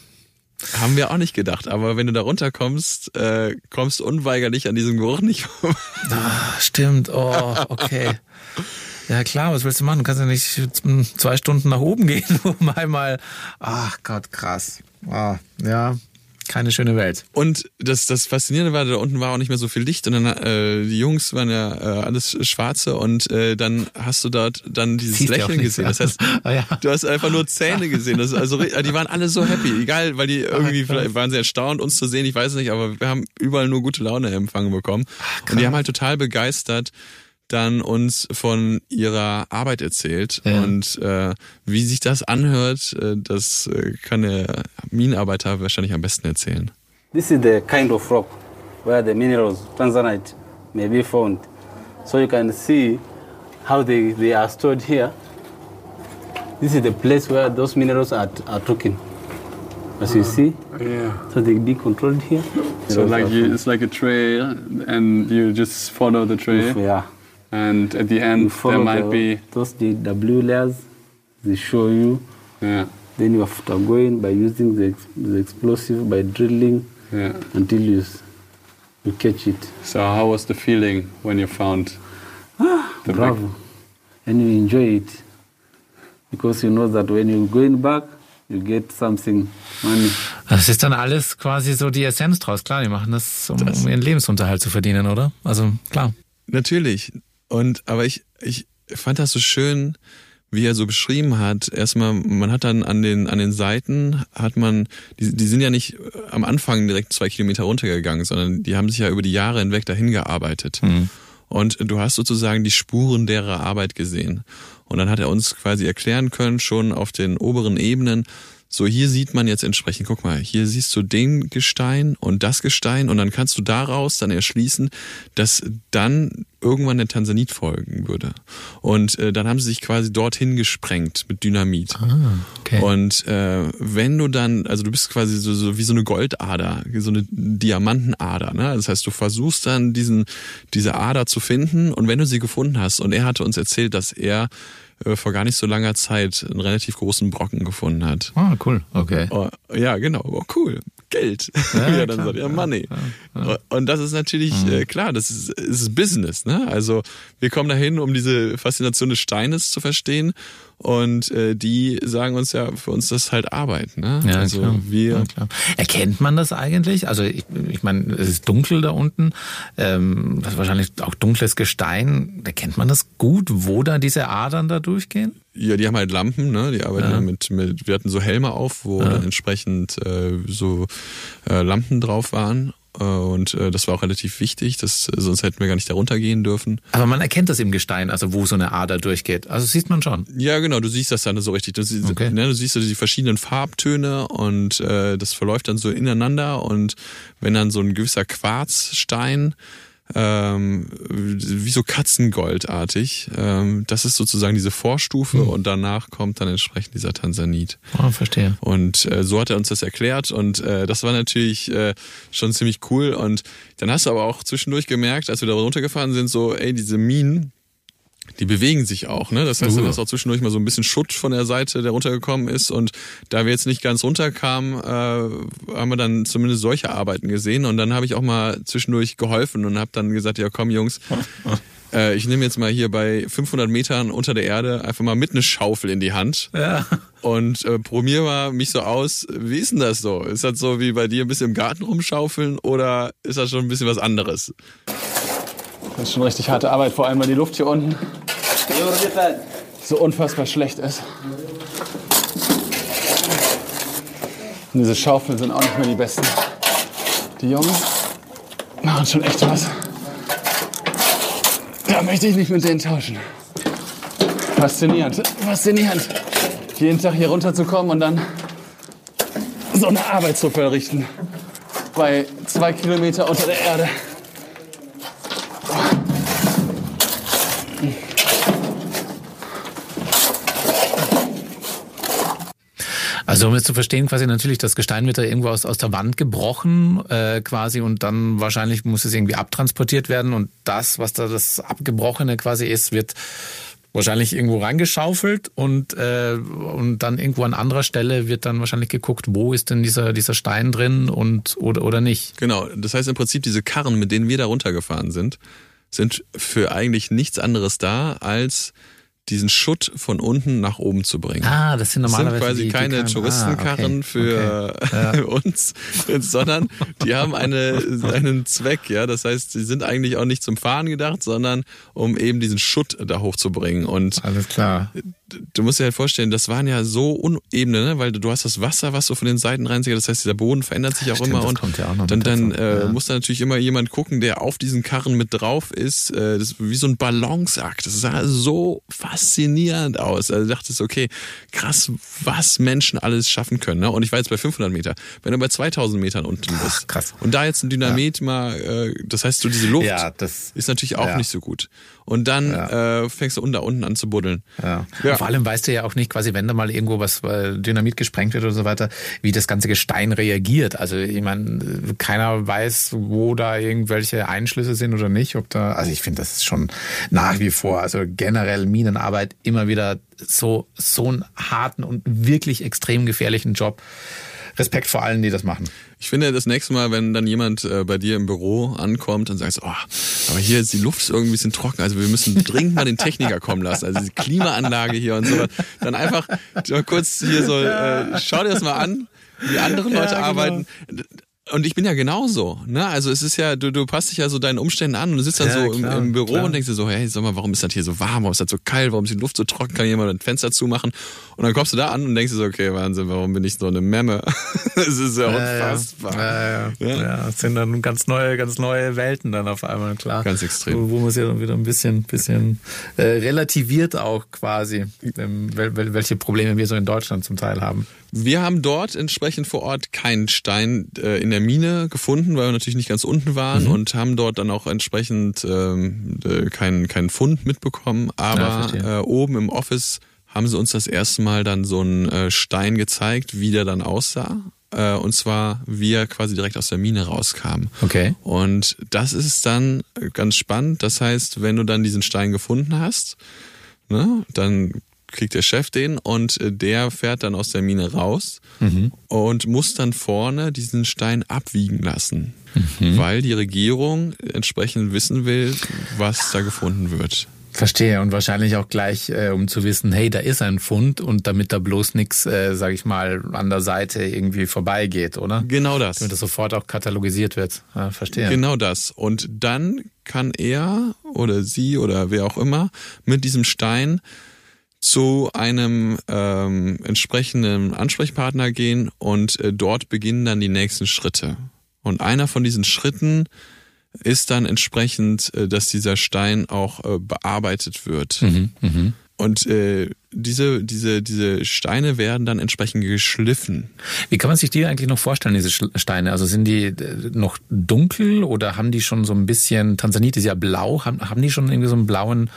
Haben wir auch nicht gedacht, aber wenn du da runterkommst, äh, kommst du unweigerlich an diesem Geruch nicht vorbei. Ah, stimmt. Oh, okay. Ja klar, was willst du machen? Du kannst ja nicht zwei Stunden nach oben gehen, um einmal. Ach Gott, krass. Ah, ja, keine schöne Welt. Und das, das Faszinierende war, da unten war auch nicht mehr so viel Licht und dann äh, die Jungs waren ja äh, alles Schwarze und äh, dann hast du dort dann dieses Siehst Lächeln gesehen. Das heißt, Ah, ja. du hast einfach nur Zähne gesehen. Das ist also die waren alle so happy, egal, weil die irgendwie vielleicht waren sie erstaunt, uns zu sehen. Ich weiß nicht, aber wir haben überall nur gute Laune empfangen bekommen und die haben halt total begeistert dann uns von ihrer Arbeit erzählt Ja. und äh, wie sich das anhört, äh, das äh, kann der Minenarbeiter wahrscheinlich am besten erzählen. This is the kind of rock where the minerals, tanzanite, may be found. So you can see how they, they are stored here. This is the place where those minerals are, are taken. As you see, Yeah. so they decontrolled here. So like you, it's like a trail, and you just follow the trail, yeah. And at the end there might the, be those the W layers. They show you. yeah, Then you have to go in by using the, ex- the explosive by drilling yeah. until you s- you catch it. So how was the feeling when you found the big- Bravo. And you enjoy it. Because you know that when you're going back, you get something money. Das ist dann alles quasi so die Essenz draus. Klar, die machen das, um, um ihren Lebensunterhalt zu verdienen, oder? Also klar. Natürlich. Und aber ich, ich fand das so schön, wie er so beschrieben hat. Erstmal, man hat dann an den an den Seiten hat man, die, die sind ja nicht am Anfang direkt zwei Kilometer runtergegangen, sondern die haben sich ja über die Jahre hinweg dahin gearbeitet. Und du hast sozusagen die Spuren derer Arbeit gesehen. Und dann hat er uns quasi erklären können, schon auf den oberen Ebenen, so hier sieht man jetzt entsprechend, guck mal, hier siehst du den Gestein und das Gestein und dann kannst du daraus dann erschließen, dass dann irgendwann der Tansanit folgen würde. Und äh, dann haben sie sich quasi dorthin gesprengt mit Dynamit. Ah, okay. Und äh, wenn du dann, also du bist quasi so, so wie so eine Goldader, so eine Diamantenader. Ne? Das heißt, du versuchst dann diesen diese Ader zu finden und wenn du sie gefunden hast und er hatte uns erzählt, dass er äh, vor gar nicht so langer Zeit einen relativ großen Brocken gefunden hat. Ah, cool. Okay. Oh, ja, genau. Oh, cool. Geld. Ja, Wie er dann klar. sagt, ja, Money. ja, ja. Und das ist natürlich äh, klar, das ist, ist Business. Ne? Also wir kommen dahin, um diese Faszination des Steines zu verstehen. Und äh, die sagen uns ja, für uns das ist halt Arbeit. Ne? Ja, also klar. wir Ja, klar. Erkennt man das eigentlich? Also ich, ich meine, es ist dunkel da unten, ähm, das ist wahrscheinlich auch dunkles Gestein. Erkennt man das gut, wo da diese Adern da durchgehen? Ja, die haben halt Lampen, ne? Die arbeiten Ja. ja. mit, mit, wir hatten so Helme auf, wo dann entsprechend äh, so äh, Lampen drauf waren. Äh, und äh, das war auch relativ wichtig, das, sonst hätten wir gar nicht darunter gehen dürfen. Aber man erkennt das im Gestein, also wo so eine Ader durchgeht. Also sieht man schon. Ja, genau, du siehst das dann so richtig. Du siehst, Okay. ne, du siehst so die verschiedenen Farbtöne und äh, das verläuft dann so ineinander und wenn dann so ein gewisser Quarzstein ähm, wie so Katzengoldartig. Ähm, das ist sozusagen diese Vorstufe und danach kommt dann entsprechend dieser Tansanit. Oh, verstehe. Und äh, so hat er uns das erklärt und äh, das war natürlich äh, schon ziemlich cool. Und dann hast du aber auch zwischendurch gemerkt, als wir da runtergefahren sind, so, ey, diese Minen, die bewegen sich auch, ne? Das heißt, Uh. du hast auch zwischendurch mal so ein bisschen Schutt von der Seite, der runtergekommen ist. Und da wir jetzt nicht ganz runterkamen, äh, haben wir dann zumindest solche Arbeiten gesehen. Und dann habe ich auch mal zwischendurch geholfen und habe dann gesagt, ja komm Jungs, äh, ich nehme jetzt mal hier bei 500 Metern unter der Erde einfach mal mit eine Schaufel in die Hand Ja. und äh, probier mal mich so aus. Wie ist denn das so? Ist das so wie bei dir ein bisschen im Garten rumschaufeln oder ist das schon ein bisschen was anderes? Das ist schon richtig harte Arbeit, vor allem weil die Luft hier unten so unfassbar schlecht ist. Und diese Schaufeln sind auch nicht mehr die besten. Die Jungs machen schon echt was. Da möchte ich nicht mit denen tauschen. Faszinierend, faszinierend. Jeden Tag hier runterzukommen und dann so eine Arbeit zu verrichten. Bei zwei Kilometer unter der Erde. Also um jetzt zu verstehen, quasi natürlich, das Gestein wird da irgendwo aus, aus der Wand gebrochen, äh, quasi, und dann wahrscheinlich muss es irgendwie abtransportiert werden und das, was da das Abgebrochene quasi ist, wird wahrscheinlich irgendwo reingeschaufelt und, äh, und dann irgendwo an anderer Stelle wird dann wahrscheinlich geguckt, wo ist denn dieser, dieser Stein drin und oder, oder nicht. Genau, das heißt im Prinzip, diese Karren, mit denen wir da runtergefahren sind, sind für eigentlich nichts anderes da, als diesen Schutt von unten nach oben zu bringen. Ah, das sind Das normalerweise sind quasi die, die keine Karren. Touristenkarren ah, okay. für Okay. uns, sondern die haben eine, einen Zweck, ja. Das heißt, sie sind eigentlich auch nicht zum Fahren gedacht, sondern um eben diesen Schutt da hochzubringen. Und Alles klar. Du musst dir halt vorstellen, das waren ja so unebene, ne? weil du hast das Wasser, was so von den Seiten reinzieht. Das heißt, dieser Boden verändert sich auch Stimmt, immer und ja auch dann, dann äh, Ja. muss da natürlich immer jemand gucken, der auf diesen Karren mit drauf ist. Äh, das ist wie so ein Balanceakt. Das sah so faszinierend aus. Also du dachtest, okay, krass, was Menschen alles schaffen können. Ne? Und ich war jetzt bei 500 Meter. Wenn du bei 2000 Metern unten bist krass. und da jetzt ein Dynamit mal, äh, das heißt, so diese Luft Ja, das- ist natürlich auch ja. nicht so gut. Und dann äh, fängst du unten da unten an zu buddeln. Ja. Ja. Vor allem weißt du ja auch nicht, quasi, wenn da mal irgendwo was äh, Dynamit gesprengt wird oder so weiter, wie das ganze Gestein reagiert. Also ich meine, keiner weiß, wo da irgendwelche Einschlüsse sind oder nicht. Ob da, also ich finde, das ist schon nach wie vor, also generell Minenarbeit immer wieder so so einen harten und wirklich extrem gefährlichen Job. Respekt vor allen, die das machen. Ich finde, das nächste Mal, wenn dann jemand äh, bei dir im Büro ankommt und sagt, oh, aber hier ist die Luft irgendwie ein bisschen trocken, also wir müssen dringend mal den Techniker kommen lassen, also diese Klimaanlage hier und so, dann einfach kurz hier so, äh, schau dir das mal an, wie andere Leute genau. arbeiten. Und ich bin ja genauso, ne? Also es ist ja, du, du passt dich ja so deinen Umständen an und du sitzt dann Ja, so im, klar, im Büro klar. und denkst dir so, hey, sag mal, warum ist das hier so warm, warum ist das so kalt, warum ist die Luft so trocken, kann jemand ein Fenster zumachen? Und dann kommst du da an und denkst dir so, okay, Wahnsinn, warum bin ich so eine Memme? Es ist ja unfassbar. Ja, ja. Ja. ja. es sind dann ganz neue, ganz neue Welten dann auf einmal, klar. Ganz extrem. Wo, wo man sich dann wieder ein bisschen, bisschen äh, relativiert auch quasi, ähm, wel, wel, welche Probleme wir so in Deutschland zum Teil haben. Wir haben dort entsprechend vor Ort keinen Stein äh, in der Mine gefunden, weil wir natürlich nicht ganz unten waren Mhm. und haben dort dann auch entsprechend ähm, äh, keinen keinen Fund mitbekommen. Ja, Aber verstehe. äh, oben im Office haben sie uns das erste Mal dann so einen äh, Stein gezeigt, wie der dann aussah. Äh, und zwar, wie er quasi direkt aus der Mine rauskam. Okay. Und das ist dann ganz spannend. Das heißt, wenn du dann diesen Stein gefunden hast, ne, dann kriegt der Chef den und äh, der fährt dann aus der Mine raus und muss dann vorne diesen Stein abwiegen lassen, weil die Regierung entsprechend wissen will, was da gefunden wird. Verstehe und wahrscheinlich auch gleich, äh, um zu wissen, hey, da ist ein Fund und damit da bloß nichts, äh, sag ich mal, an der Seite irgendwie vorbeigeht, oder? Genau das. Damit das sofort auch katalogisiert wird. Ja, verstehe. Genau das. Und dann kann er oder sie oder wer auch immer mit diesem Stein zu einem ähm, entsprechenden Ansprechpartner gehen und äh, dort beginnen dann die nächsten Schritte. Und einer von diesen Schritten ist dann entsprechend, äh, dass dieser Stein auch äh, bearbeitet wird. Und äh, diese, diese, diese Steine werden dann entsprechend geschliffen. Wie kann man sich die eigentlich noch vorstellen, diese Steine? Also sind die äh, noch dunkel oder haben die schon so ein bisschen, Tansanit ist ja blau, haben, haben die schon irgendwie so einen blauen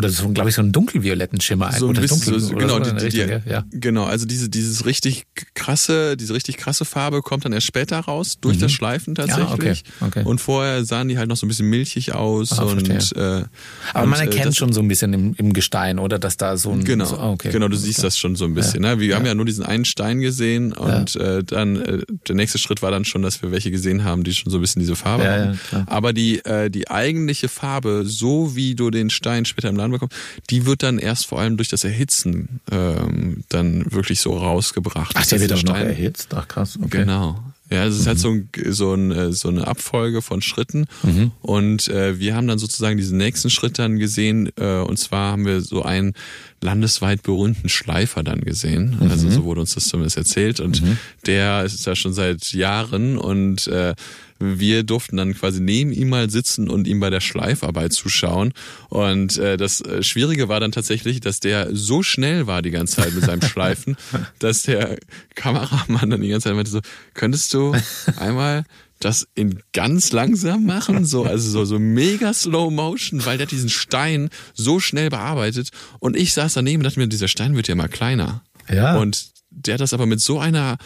oder so, glaube ich, so einen dunkelvioletten Schimmer? so ein oder bisschen, dunkel, so, genau, so die, die, ja. genau, also diese, dieses richtig krasse, diese richtig krasse Farbe kommt dann erst später raus, durch das Schleifen tatsächlich. Mhm. okay, okay. Und vorher sahen die halt noch so ein bisschen milchig aus Ah, und, verstehe. äh, Aber und, man äh, erkennt das- schon so ein bisschen im, im Gestein, oder? Dass da so ein. Genau, so, ah, okay. genau, du siehst das schon so ein bisschen. Ne? Wir haben ja nur diesen einen Stein gesehen und äh, dann äh, der nächste Schritt war dann schon, dass wir welche gesehen haben, die schon so ein bisschen diese Farbe Ja, haben. ja. Aber die äh, die eigentliche Farbe, so wie du den Stein später im Laden bekommst, die wird dann erst vor allem durch das Erhitzen ähm, dann wirklich so rausgebracht. Ach, der wird auch dieser noch erhitzt? Ach, krass. Okay. Genau. Ja, es ist halt Mhm. so, ein, so, ein, äh, so eine Abfolge von Schritten. Mhm. Und äh, wir haben dann sozusagen diesen nächsten Schritt dann gesehen. Äh, und zwar haben wir so einen landesweit berühmten Schleifer dann gesehen. Mhm. Also so wurde uns das zumindest erzählt. Und der ist ja schon seit Jahren und äh, wir durften dann quasi neben ihm mal sitzen und ihm bei der Schleifarbeit zuschauen. Und äh, das äh, Schwierige war dann tatsächlich, dass der so schnell war die ganze Zeit mit seinem Schleifen, dass der Kameramann dann die ganze Zeit meinte so, könntest du einmal das in ganz langsam machen, so also so so mega Slow Motion, weil der hat diesen Stein so schnell bearbeitet und ich saß daneben und dachte mir, dieser Stein wird ja mal kleiner. Ja. Und der hat das aber mit so einer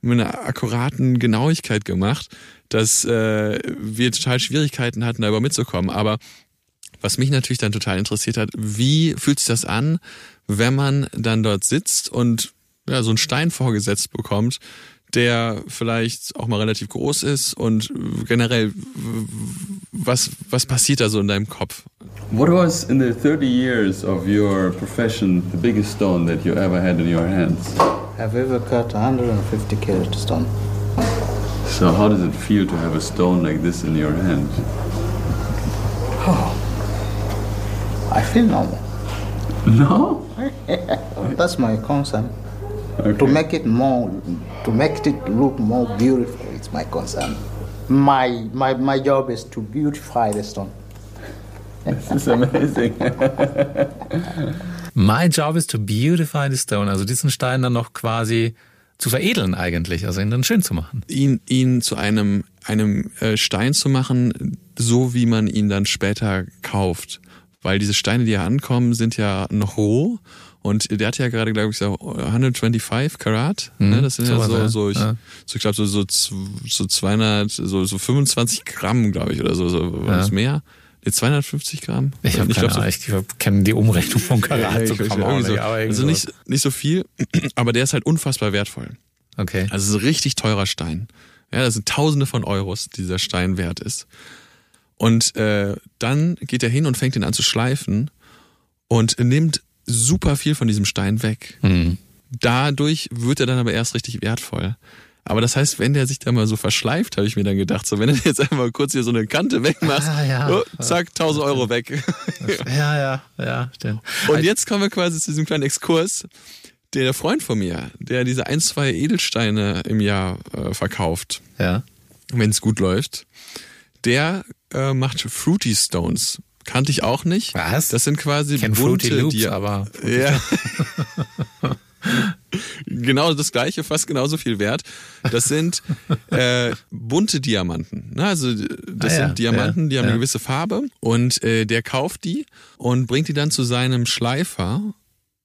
mit einer akkuraten Genauigkeit gemacht, dass äh, wir total Schwierigkeiten hatten, da über mitzukommen. Aber was mich natürlich dann total interessiert hat, wie fühlt sich das an, wenn man dann dort sitzt und ja, so einen Stein vorgesetzt bekommt, der vielleicht auch mal relativ groß ist und generell, was, was passiert da so in deinem Kopf? What was in the 30 years of your profession the biggest stone that you ever had in your hands? I've ever cut 150 carat stone. So how does it feel to have a stone like this in your hand? Oh, I feel normal. No? That's my concern. To make it more, to make it look more beautiful, it's my concern. My, my, my job is to beautify the stone. This is amazing. My job is to beautify the stone. Also diesen Stein dann noch quasi zu veredeln eigentlich, also ihn dann schön zu machen. ihn, ihn zu einem, einem äh, Stein zu machen, so wie man ihn dann später kauft. Weil diese Steine, die ja ankommen, sind ja noch roh. Und der hat ja gerade, glaube ich, so 125 Karat. ne? Das sind ja so, so, ich, Ja. so ich glaube, so, so, so 200, so, so 25 Gramm, glaube ich, oder so. so Ja. Was mehr? Nee, 250 Gramm? Ich habe Ich keine glaub, so Ahnung, ich kenne die Umrechnung von Karat so ich- ich- so. Also nicht, nicht so viel, aber der ist halt unfassbar wertvoll. Okay. Also es ist ein richtig teurer Stein. Ja, das sind Tausende von Euros, die dieser Stein wert ist. Und äh, dann geht er hin und fängt ihn an zu schleifen und nimmt super viel von diesem Stein weg. Hm. Dadurch wird er dann aber erst richtig wertvoll. Aber das heißt, wenn der sich da mal so verschleift, habe ich mir dann gedacht, so wenn er jetzt einmal kurz hier so eine Kante wegmacht, Ah, ja. oh, zack, 1000 Euro weg. Ja, ja, ja, stimmt. Und jetzt kommen wir quasi zu diesem kleinen Exkurs. Der Freund von mir, der diese ein, zwei Edelsteine im Jahr äh, verkauft, Ja. wenn es gut läuft, der äh, macht Fruity Stones. Kannte ich auch nicht. Was? Das sind quasi Ich kenn bunte Fruity Loops, Dia- aber ja. genau das gleiche, fast genauso viel wert. Das sind äh, bunte Diamanten. Ne? Also das Ah, ja. sind Diamanten, die Ja, haben ja. eine gewisse Farbe und äh, der kauft die und bringt die dann zu seinem Schleifer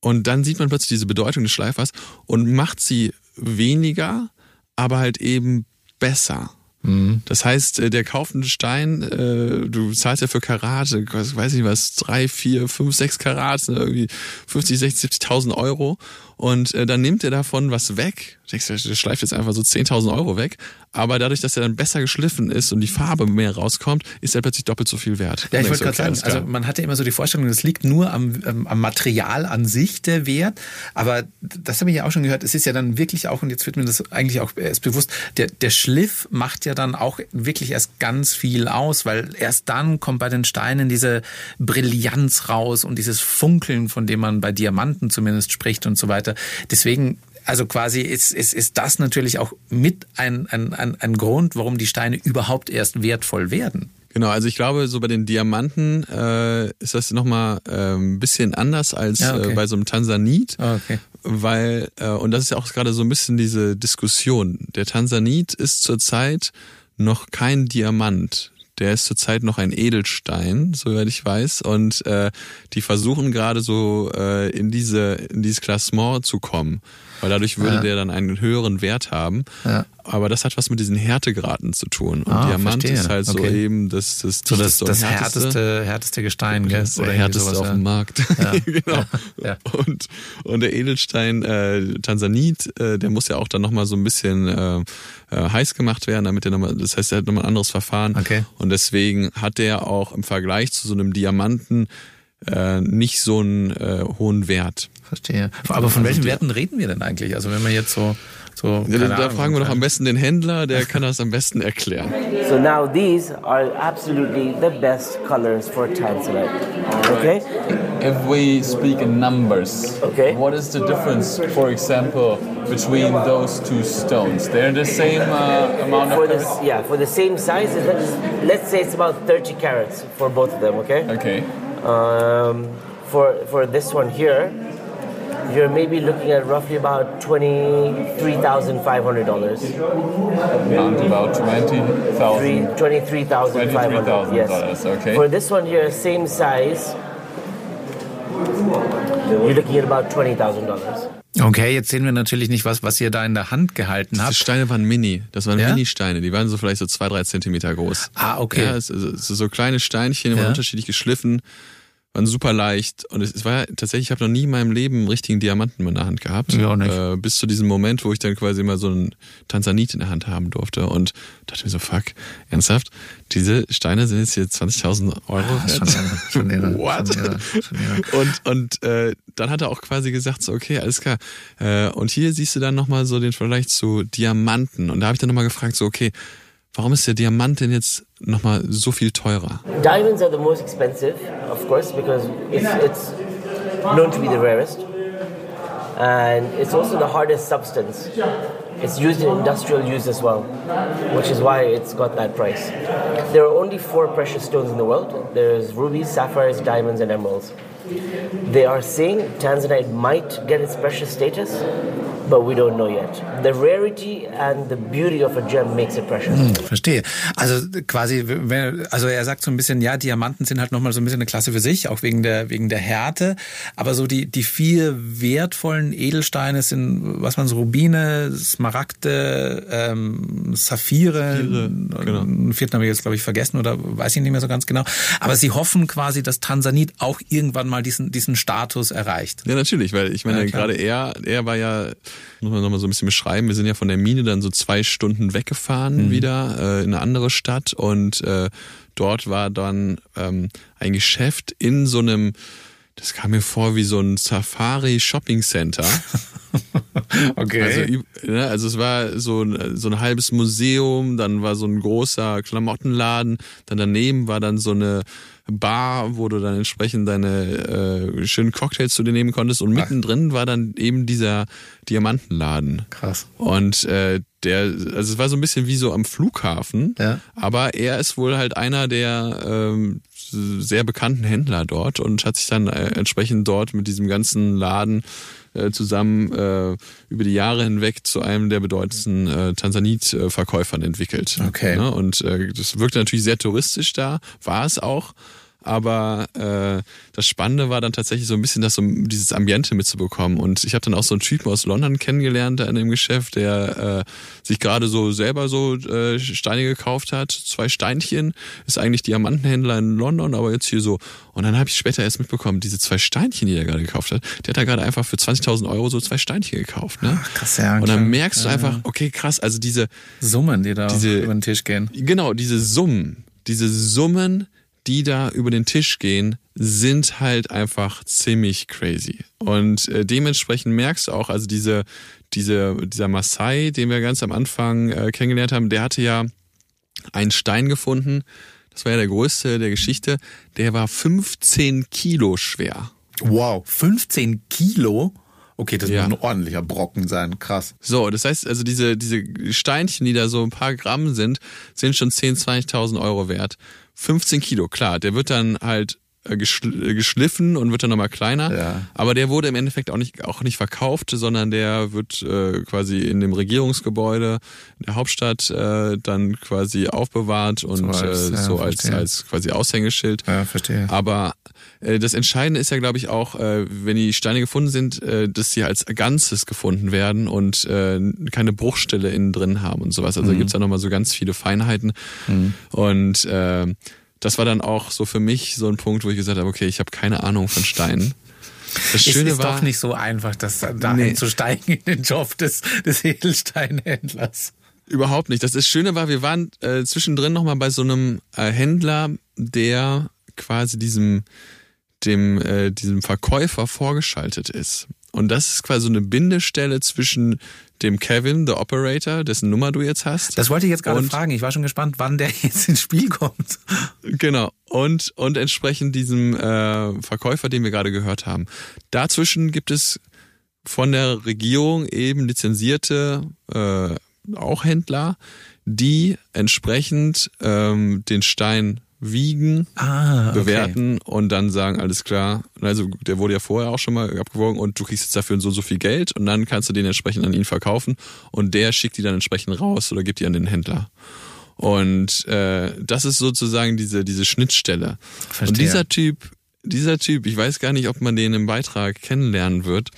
und dann sieht man plötzlich diese Bedeutung des Schleifers und macht sie weniger, aber halt eben besser. Mhm. Das heißt, äh, der kauft einen Stein, äh, du zahlst ja für Karate, weiß ich was, drei, vier, fünf, sechs Karat, sind irgendwie 50, 60, 70.000 Euro. Und äh, dann nimmt er davon was weg. Du denkst, der der schleift jetzt einfach so 10.000 Euro weg. Aber dadurch, dass er dann besser geschliffen ist und die Farbe mehr rauskommt, ist er plötzlich doppelt so viel wert. Ja, ich wollte denkst, gerade sagen, also man hat ja immer so die Vorstellung, das liegt nur am, ähm, am Material an sich der Wert, aber das habe ich ja auch schon gehört, es ist ja dann wirklich auch, und jetzt wird mir das eigentlich auch erst bewusst, der, der Schliff macht ja dann auch wirklich erst ganz viel aus, weil erst dann kommt bei den Steinen diese Brillanz raus und dieses Funkeln, von dem man bei Diamanten zumindest spricht und so weiter. Deswegen also quasi ist, ist, ist das natürlich auch mit ein, ein, ein, ein Grund, warum die Steine überhaupt erst wertvoll werden. Genau, also ich glaube, so bei den Diamanten äh, ist das nochmal äh, ein bisschen anders als Ja, okay. äh, bei so einem Tansanit. Ah, okay. Weil, äh, und das ist ja auch gerade so ein bisschen diese Diskussion. Der Tansanit ist zurzeit noch kein Diamant. Der ist zurzeit noch ein Edelstein, soweit ich weiß. Und äh, die versuchen gerade so äh, in diese in dieses Klassement zu kommen. Weil dadurch würde Ja. der dann einen höheren Wert haben. Ja. Aber das hat was mit diesen Härtegraden zu tun. Und Ah, Diamant verstehe. ist halt so Okay. eben das, das, So das, das und härteste, härteste Gestein, gell? das Oder härteste sowas, auf dem Markt. Ja. genau. Ja. Und, und der Edelstein äh, Tansanit, äh, der muss ja auch dann nochmal so ein bisschen äh, äh, heiß gemacht werden, damit der nochmal, das heißt, er hat nochmal ein anderes Verfahren. Okay. Und deswegen hat der auch im Vergleich zu so einem Diamanten äh, nicht so einen äh, hohen Wert. Verstehe. Aber von Also welchen Werten reden wir denn eigentlich? Also wenn man jetzt so, so Ja, keine da Ahnung, fragen wir doch am besten den Händler, der kann das am besten erklären. So now these are absolutely the best colors for tanzanite. Okay? If we speak in numbers, Okay. what is the difference, for example, between those two stones? They're the same uh, amount For of this, carats? yeah, for the same size, let's, let's say it's about 30 carats for both of them. Okay. Okay. Um, for for this one here, you're maybe looking at roughly about twenty three thousand five hundred dollars. Around about 20,000. Three twenty three thousand five hundred. $23,000, Yes. okay. For this one here, same size. You're looking at about twenty thousand dollars. Okay, jetzt sehen wir natürlich nicht, was, was ihr da in der Hand gehalten Die habt. Steine waren mini. Das waren Ja? Mini-Steine. Die waren so vielleicht so zwei, drei Zentimeter groß. Ah, okay. Ja, es, es, es ist so kleine Steinchen, immer Ja. unterschiedlich geschliffen, waren super leicht. Und es, war tatsächlich, ich habe noch nie in meinem Leben einen richtigen Diamanten in der Hand gehabt. Ja, auch nicht. Äh, bis zu diesem Moment, wo ich dann quasi mal so einen Tanzanit in der Hand haben durfte. Und dachte mir so, fuck, ernsthaft? Diese Steine sind jetzt hier 20.000 Euro wert? schon irre, schon irre, What? schon irre, schon irre. Und, und äh, dann hat er auch quasi gesagt, so, okay, alles klar. Äh, und hier siehst du dann nochmal so den Vergleich zu Diamanten. Und da habe ich dann nochmal gefragt, so, okay, warum ist der Diamant denn jetzt nochmal so viel teurer? Diamonds are the most expensive, of course, because it's, it's known to be the rarest. And it's also the hardest substance. It's used in industrial use as well, which is why it's got that price. There are only four precious stones in the world. There's rubies, sapphires, diamonds, and emeralds. They are saying Tanzanite might get its precious status, but we don't know yet. The rarity and the beauty of a gem makes it precious. Hm, verstehe. Also quasi, wenn- also er sagt so ein bisschen, ja, Diamanten sind halt nochmal so ein bisschen eine Klasse für sich, auch wegen der, wegen der Härte. Aber so die, die vier wertvollen Edelsteine sind, was man so Rubine, Smaragde, ähm, Saphire, genau. einen vierten habe ich jetzt, glaube ich, vergessen oder weiß ich nicht mehr so ganz genau. Aber sie hoffen quasi, dass Tansanit auch irgendwann mal diesen, diesen Status erreicht. Ja, natürlich, weil ich meine, Ja, gerade er, er war ja, muss man nochmal so ein bisschen beschreiben, wir sind ja von der Mine dann so zwei Stunden weggefahren Mhm. wieder äh, in eine andere Stadt und äh, dort war dann ähm, ein Geschäft in so einem, das kam mir vor wie so ein Safari-Shopping-Center. Okay. Also, ne, also es war so ein, so ein halbes Museum, dann war so ein großer Klamottenladen, dann daneben war dann so eine Bar, wo du dann entsprechend deine äh, schönen Cocktails zu dir nehmen konntest und mittendrin war dann eben dieser Diamantenladen. Krass. Und äh, der, also es war so ein bisschen wie so am Flughafen, Ja. aber er ist wohl halt einer der ähm, sehr bekannten Händler dort und hat sich dann äh, entsprechend dort mit diesem ganzen Laden äh, zusammen äh, über die Jahre hinweg zu einem der bedeutendsten äh, Tansanit-Verkäufern entwickelt. Okay. Ne? Und äh, das wirkte natürlich sehr touristisch da, war es auch. Aber äh, das Spannende war dann tatsächlich so ein bisschen das, so dieses Ambiente mitzubekommen. Und ich habe dann auch so einen Typen aus London kennengelernt da in dem Geschäft, der äh, sich gerade so selber so äh, Steine gekauft hat. Zwei Steinchen, ist eigentlich Diamantenhändler in London, aber jetzt hier so. Und dann habe ich später erst mitbekommen, diese zwei Steinchen, die er gerade gekauft hat, der hat da gerade einfach für 20.000 Euro so zwei Steinchen gekauft. Ne? Ach, krass, ja. Und dann merkst du einfach, okay, krass, also diese, Summen, die da diese- über den Tisch gehen. Genau, diese Summen, diese Summen, die da über den Tisch gehen, sind halt einfach ziemlich crazy. Und äh, dementsprechend merkst du auch, also diese, diese, dieser Maasai, den wir ganz am Anfang äh, kennengelernt haben, der hatte ja einen Stein gefunden, das war ja der größte der Geschichte, der war 15 Kilo schwer. Wow, 15 Kilo? Okay, das Ja. muss ein ordentlicher Brocken sein. Krass. So, das heißt also, diese, diese Steinchen, die da so ein paar Gramm sind, sind schon 10.000, 20.000 Euro wert. 15 Kilo, klar, der wird dann halt geschl äh, geschliffen und wird dann nochmal kleiner. Ja. Aber der wurde im Endeffekt auch nicht, auch nicht verkauft, sondern der wird äh, quasi in dem Regierungsgebäude in der Hauptstadt äh, dann quasi aufbewahrt und So als, äh, ja, so als, verstehe. als quasi Aushängeschild. Ja, verstehe. Aber äh, das Entscheidende ist ja, glaube ich, auch, äh, wenn die Steine gefunden sind, äh, dass sie als Ganzes gefunden werden und äh, keine Bruchstelle innen drin haben und sowas. Also da gibt's ja nochmal so ganz viele Feinheiten. Und äh, das war dann auch so für mich so ein Punkt, wo ich gesagt habe, okay, ich habe keine Ahnung von Steinen. Das Es Schöne ist war, doch nicht so einfach, das da Nee. einzusteigen in den Job des, des Edelsteinhändlers. Überhaupt nicht. Das, das Schöne war, wir waren äh, zwischendrin nochmal bei so einem äh, Händler, der quasi diesem, dem, äh, diesem Verkäufer vorgeschaltet ist. Und das ist quasi so eine Bindestelle zwischen dem Kevin, der Operator, dessen Nummer du jetzt hast. Das wollte ich jetzt gerade fragen. Ich war schon gespannt, wann der jetzt ins Spiel kommt. Genau. Und, und entsprechend diesem äh, Verkäufer, den wir gerade gehört haben. Dazwischen gibt es von der Regierung eben lizenzierte äh, auch Händler, die entsprechend ähm, den Stein wiegen, Ah, bewerten und dann sagen, alles klar, also der wurde ja vorher auch schon mal abgewogen und du kriegst jetzt dafür so und so viel Geld und dann kannst du den entsprechend an ihn verkaufen und der schickt die dann entsprechend raus oder gibt die an den Händler. Und äh, das ist sozusagen diese, diese Schnittstelle. Verstehe. Und dieser Typ, dieser Typ, ich weiß gar nicht, ob man den im Beitrag kennenlernen wird,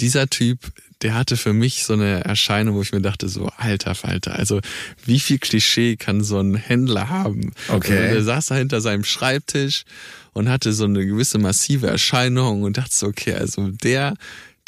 dieser Typ, der hatte für mich so eine Erscheinung, wo ich mir dachte, so, alter Falter, also wie viel Klischee kann so ein Händler haben? Okay. Also, der saß da hinter seinem Schreibtisch und hatte so eine gewisse massive Erscheinung und dachte so, okay, also der,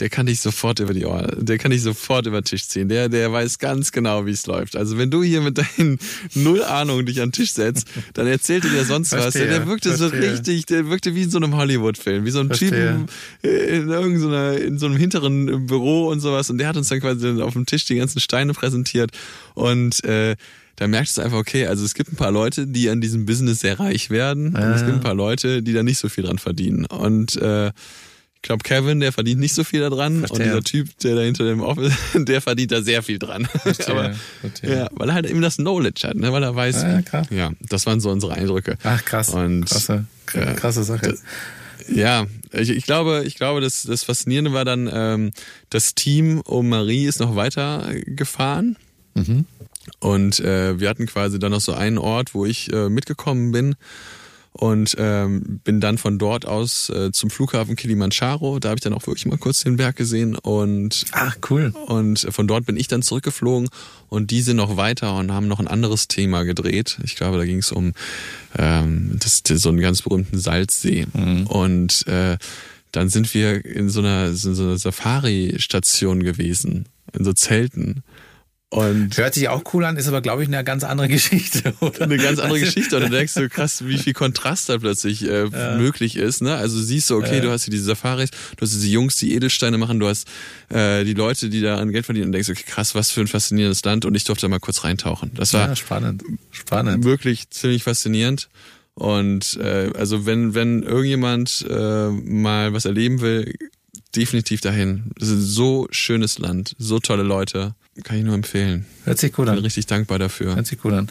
der kann dich sofort über die Ohren, der kann dich sofort über den Tisch ziehen. Der, der weiß ganz genau, wie es läuft. Also wenn du hier mit deinen Null Ahnung dich an den Tisch setzt, dann erzählt er dir sonst was. Verstehe, Der wirkte so verstehe. richtig, der wirkte wie in so einem Hollywood-Film, wie so ein Verstehe. Typen in irgendeiner, in so einem hinteren Büro und sowas. Und der hat uns dann quasi auf dem Tisch die ganzen Steine präsentiert und äh, da merkst du einfach, okay, also es gibt ein paar Leute, die an diesem Business sehr reich werden und es gibt ein paar Leute, die da nicht so viel dran verdienen. Und äh, ich glaube, Kevin, der verdient nicht so viel daran. Verstehe. Und dieser Typ, der da hinter dem Office, der verdient da sehr viel dran. Aber, verstehe. ja, weil er halt eben das Knowledge hat, ne? weil er weiß, Ja, wie- klar. ja, das waren so unsere Eindrücke. Ach, krass. Und, krasse, äh, krasse Sache. Ja, ich, ich glaube, ich glaube, das, das Faszinierende war dann, ähm, das Team um Marie ist noch weiter gefahren. Und äh, wir hatten quasi dann noch so einen Ort, wo ich äh, mitgekommen bin und ähm, bin dann von dort aus äh, zum Flughafen Kilimanjaro. Da habe ich dann auch wirklich mal kurz den Berg gesehen und Ach, cool. und von dort bin ich dann zurückgeflogen und die sind noch weiter und haben noch ein anderes Thema gedreht. Ich glaube, da ging es um ähm, das, so einen ganz berühmten Salzsee. Und äh, dann sind wir in so einer, in so einer Safari-Station gewesen, in so Zelten. Und Hört sich auch cool an, ist aber, glaube ich, eine ganz andere Geschichte, oder? eine ganz andere Geschichte. Und du denkst so krass, wie viel Kontrast da plötzlich äh, möglich ist. Ne? Also siehst du, okay, du hast hier diese Safaris, du hast diese Jungs, die Edelsteine machen, du hast äh, die Leute, die da an Geld verdienen und denkst, okay, krass, was für ein faszinierendes Land. Und ich durfte da mal kurz reintauchen. Das war Ja, spannend. Spannend. wirklich ziemlich faszinierend. Und äh, also wenn, wenn irgendjemand äh, mal was erleben will, definitiv dahin. Das ist ein so schönes Land, so tolle Leute. Kann ich nur empfehlen. Hört sich gut Bin an. richtig dankbar dafür. Hört sich gut an.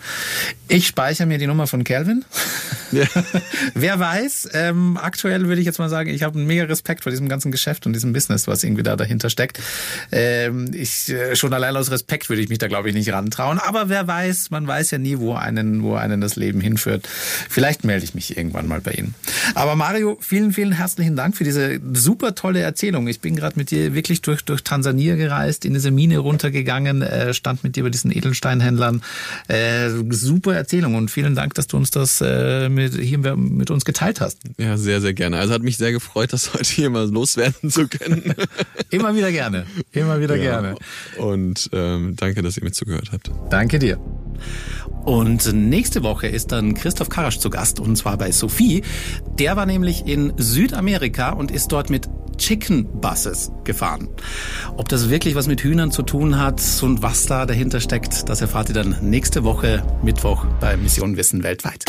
Ich speichere mir die Nummer von Calvin Wer weiß, ähm, aktuell würde ich jetzt mal sagen, ich habe einen mega Respekt vor diesem ganzen Geschäft und diesem Business, was irgendwie da dahinter steckt. Ähm, ich äh, schon allein aus Respekt würde ich mich da glaube ich nicht rantrauen, aber wer weiß, man weiß ja nie, wo einen wo einen das Leben hinführt. Vielleicht melde ich mich irgendwann mal bei Ihnen. Aber Mario, vielen vielen herzlichen Dank für diese super tolle Erzählung. Ich bin gerade mit dir wirklich durch durch Tansania gereist, in diese Mine runtergegangen, äh, stand mit dir bei diesen Edelsteinhändlern. Äh, super Erzählung und vielen Dank, dass du uns das äh, mit, hier mit uns geteilt hast. Ja, sehr, sehr gerne. Also hat mich sehr gefreut, das heute hier mal loswerden zu können. Immer wieder gerne. Immer wieder Ja. gerne. Und ähm, danke, dass ihr mir zugehört habt. Danke dir. Und nächste Woche ist dann Christoph Karasch zu Gast und zwar bei Sophie. Der war nämlich in Südamerika und ist dort mit Chicken Buses gefahren. Ob das wirklich was mit Hühnern zu tun hat und was da dahinter steckt, das erfahrt ihr dann nächste Woche Mittwoch bei Mission Wissen weltweit.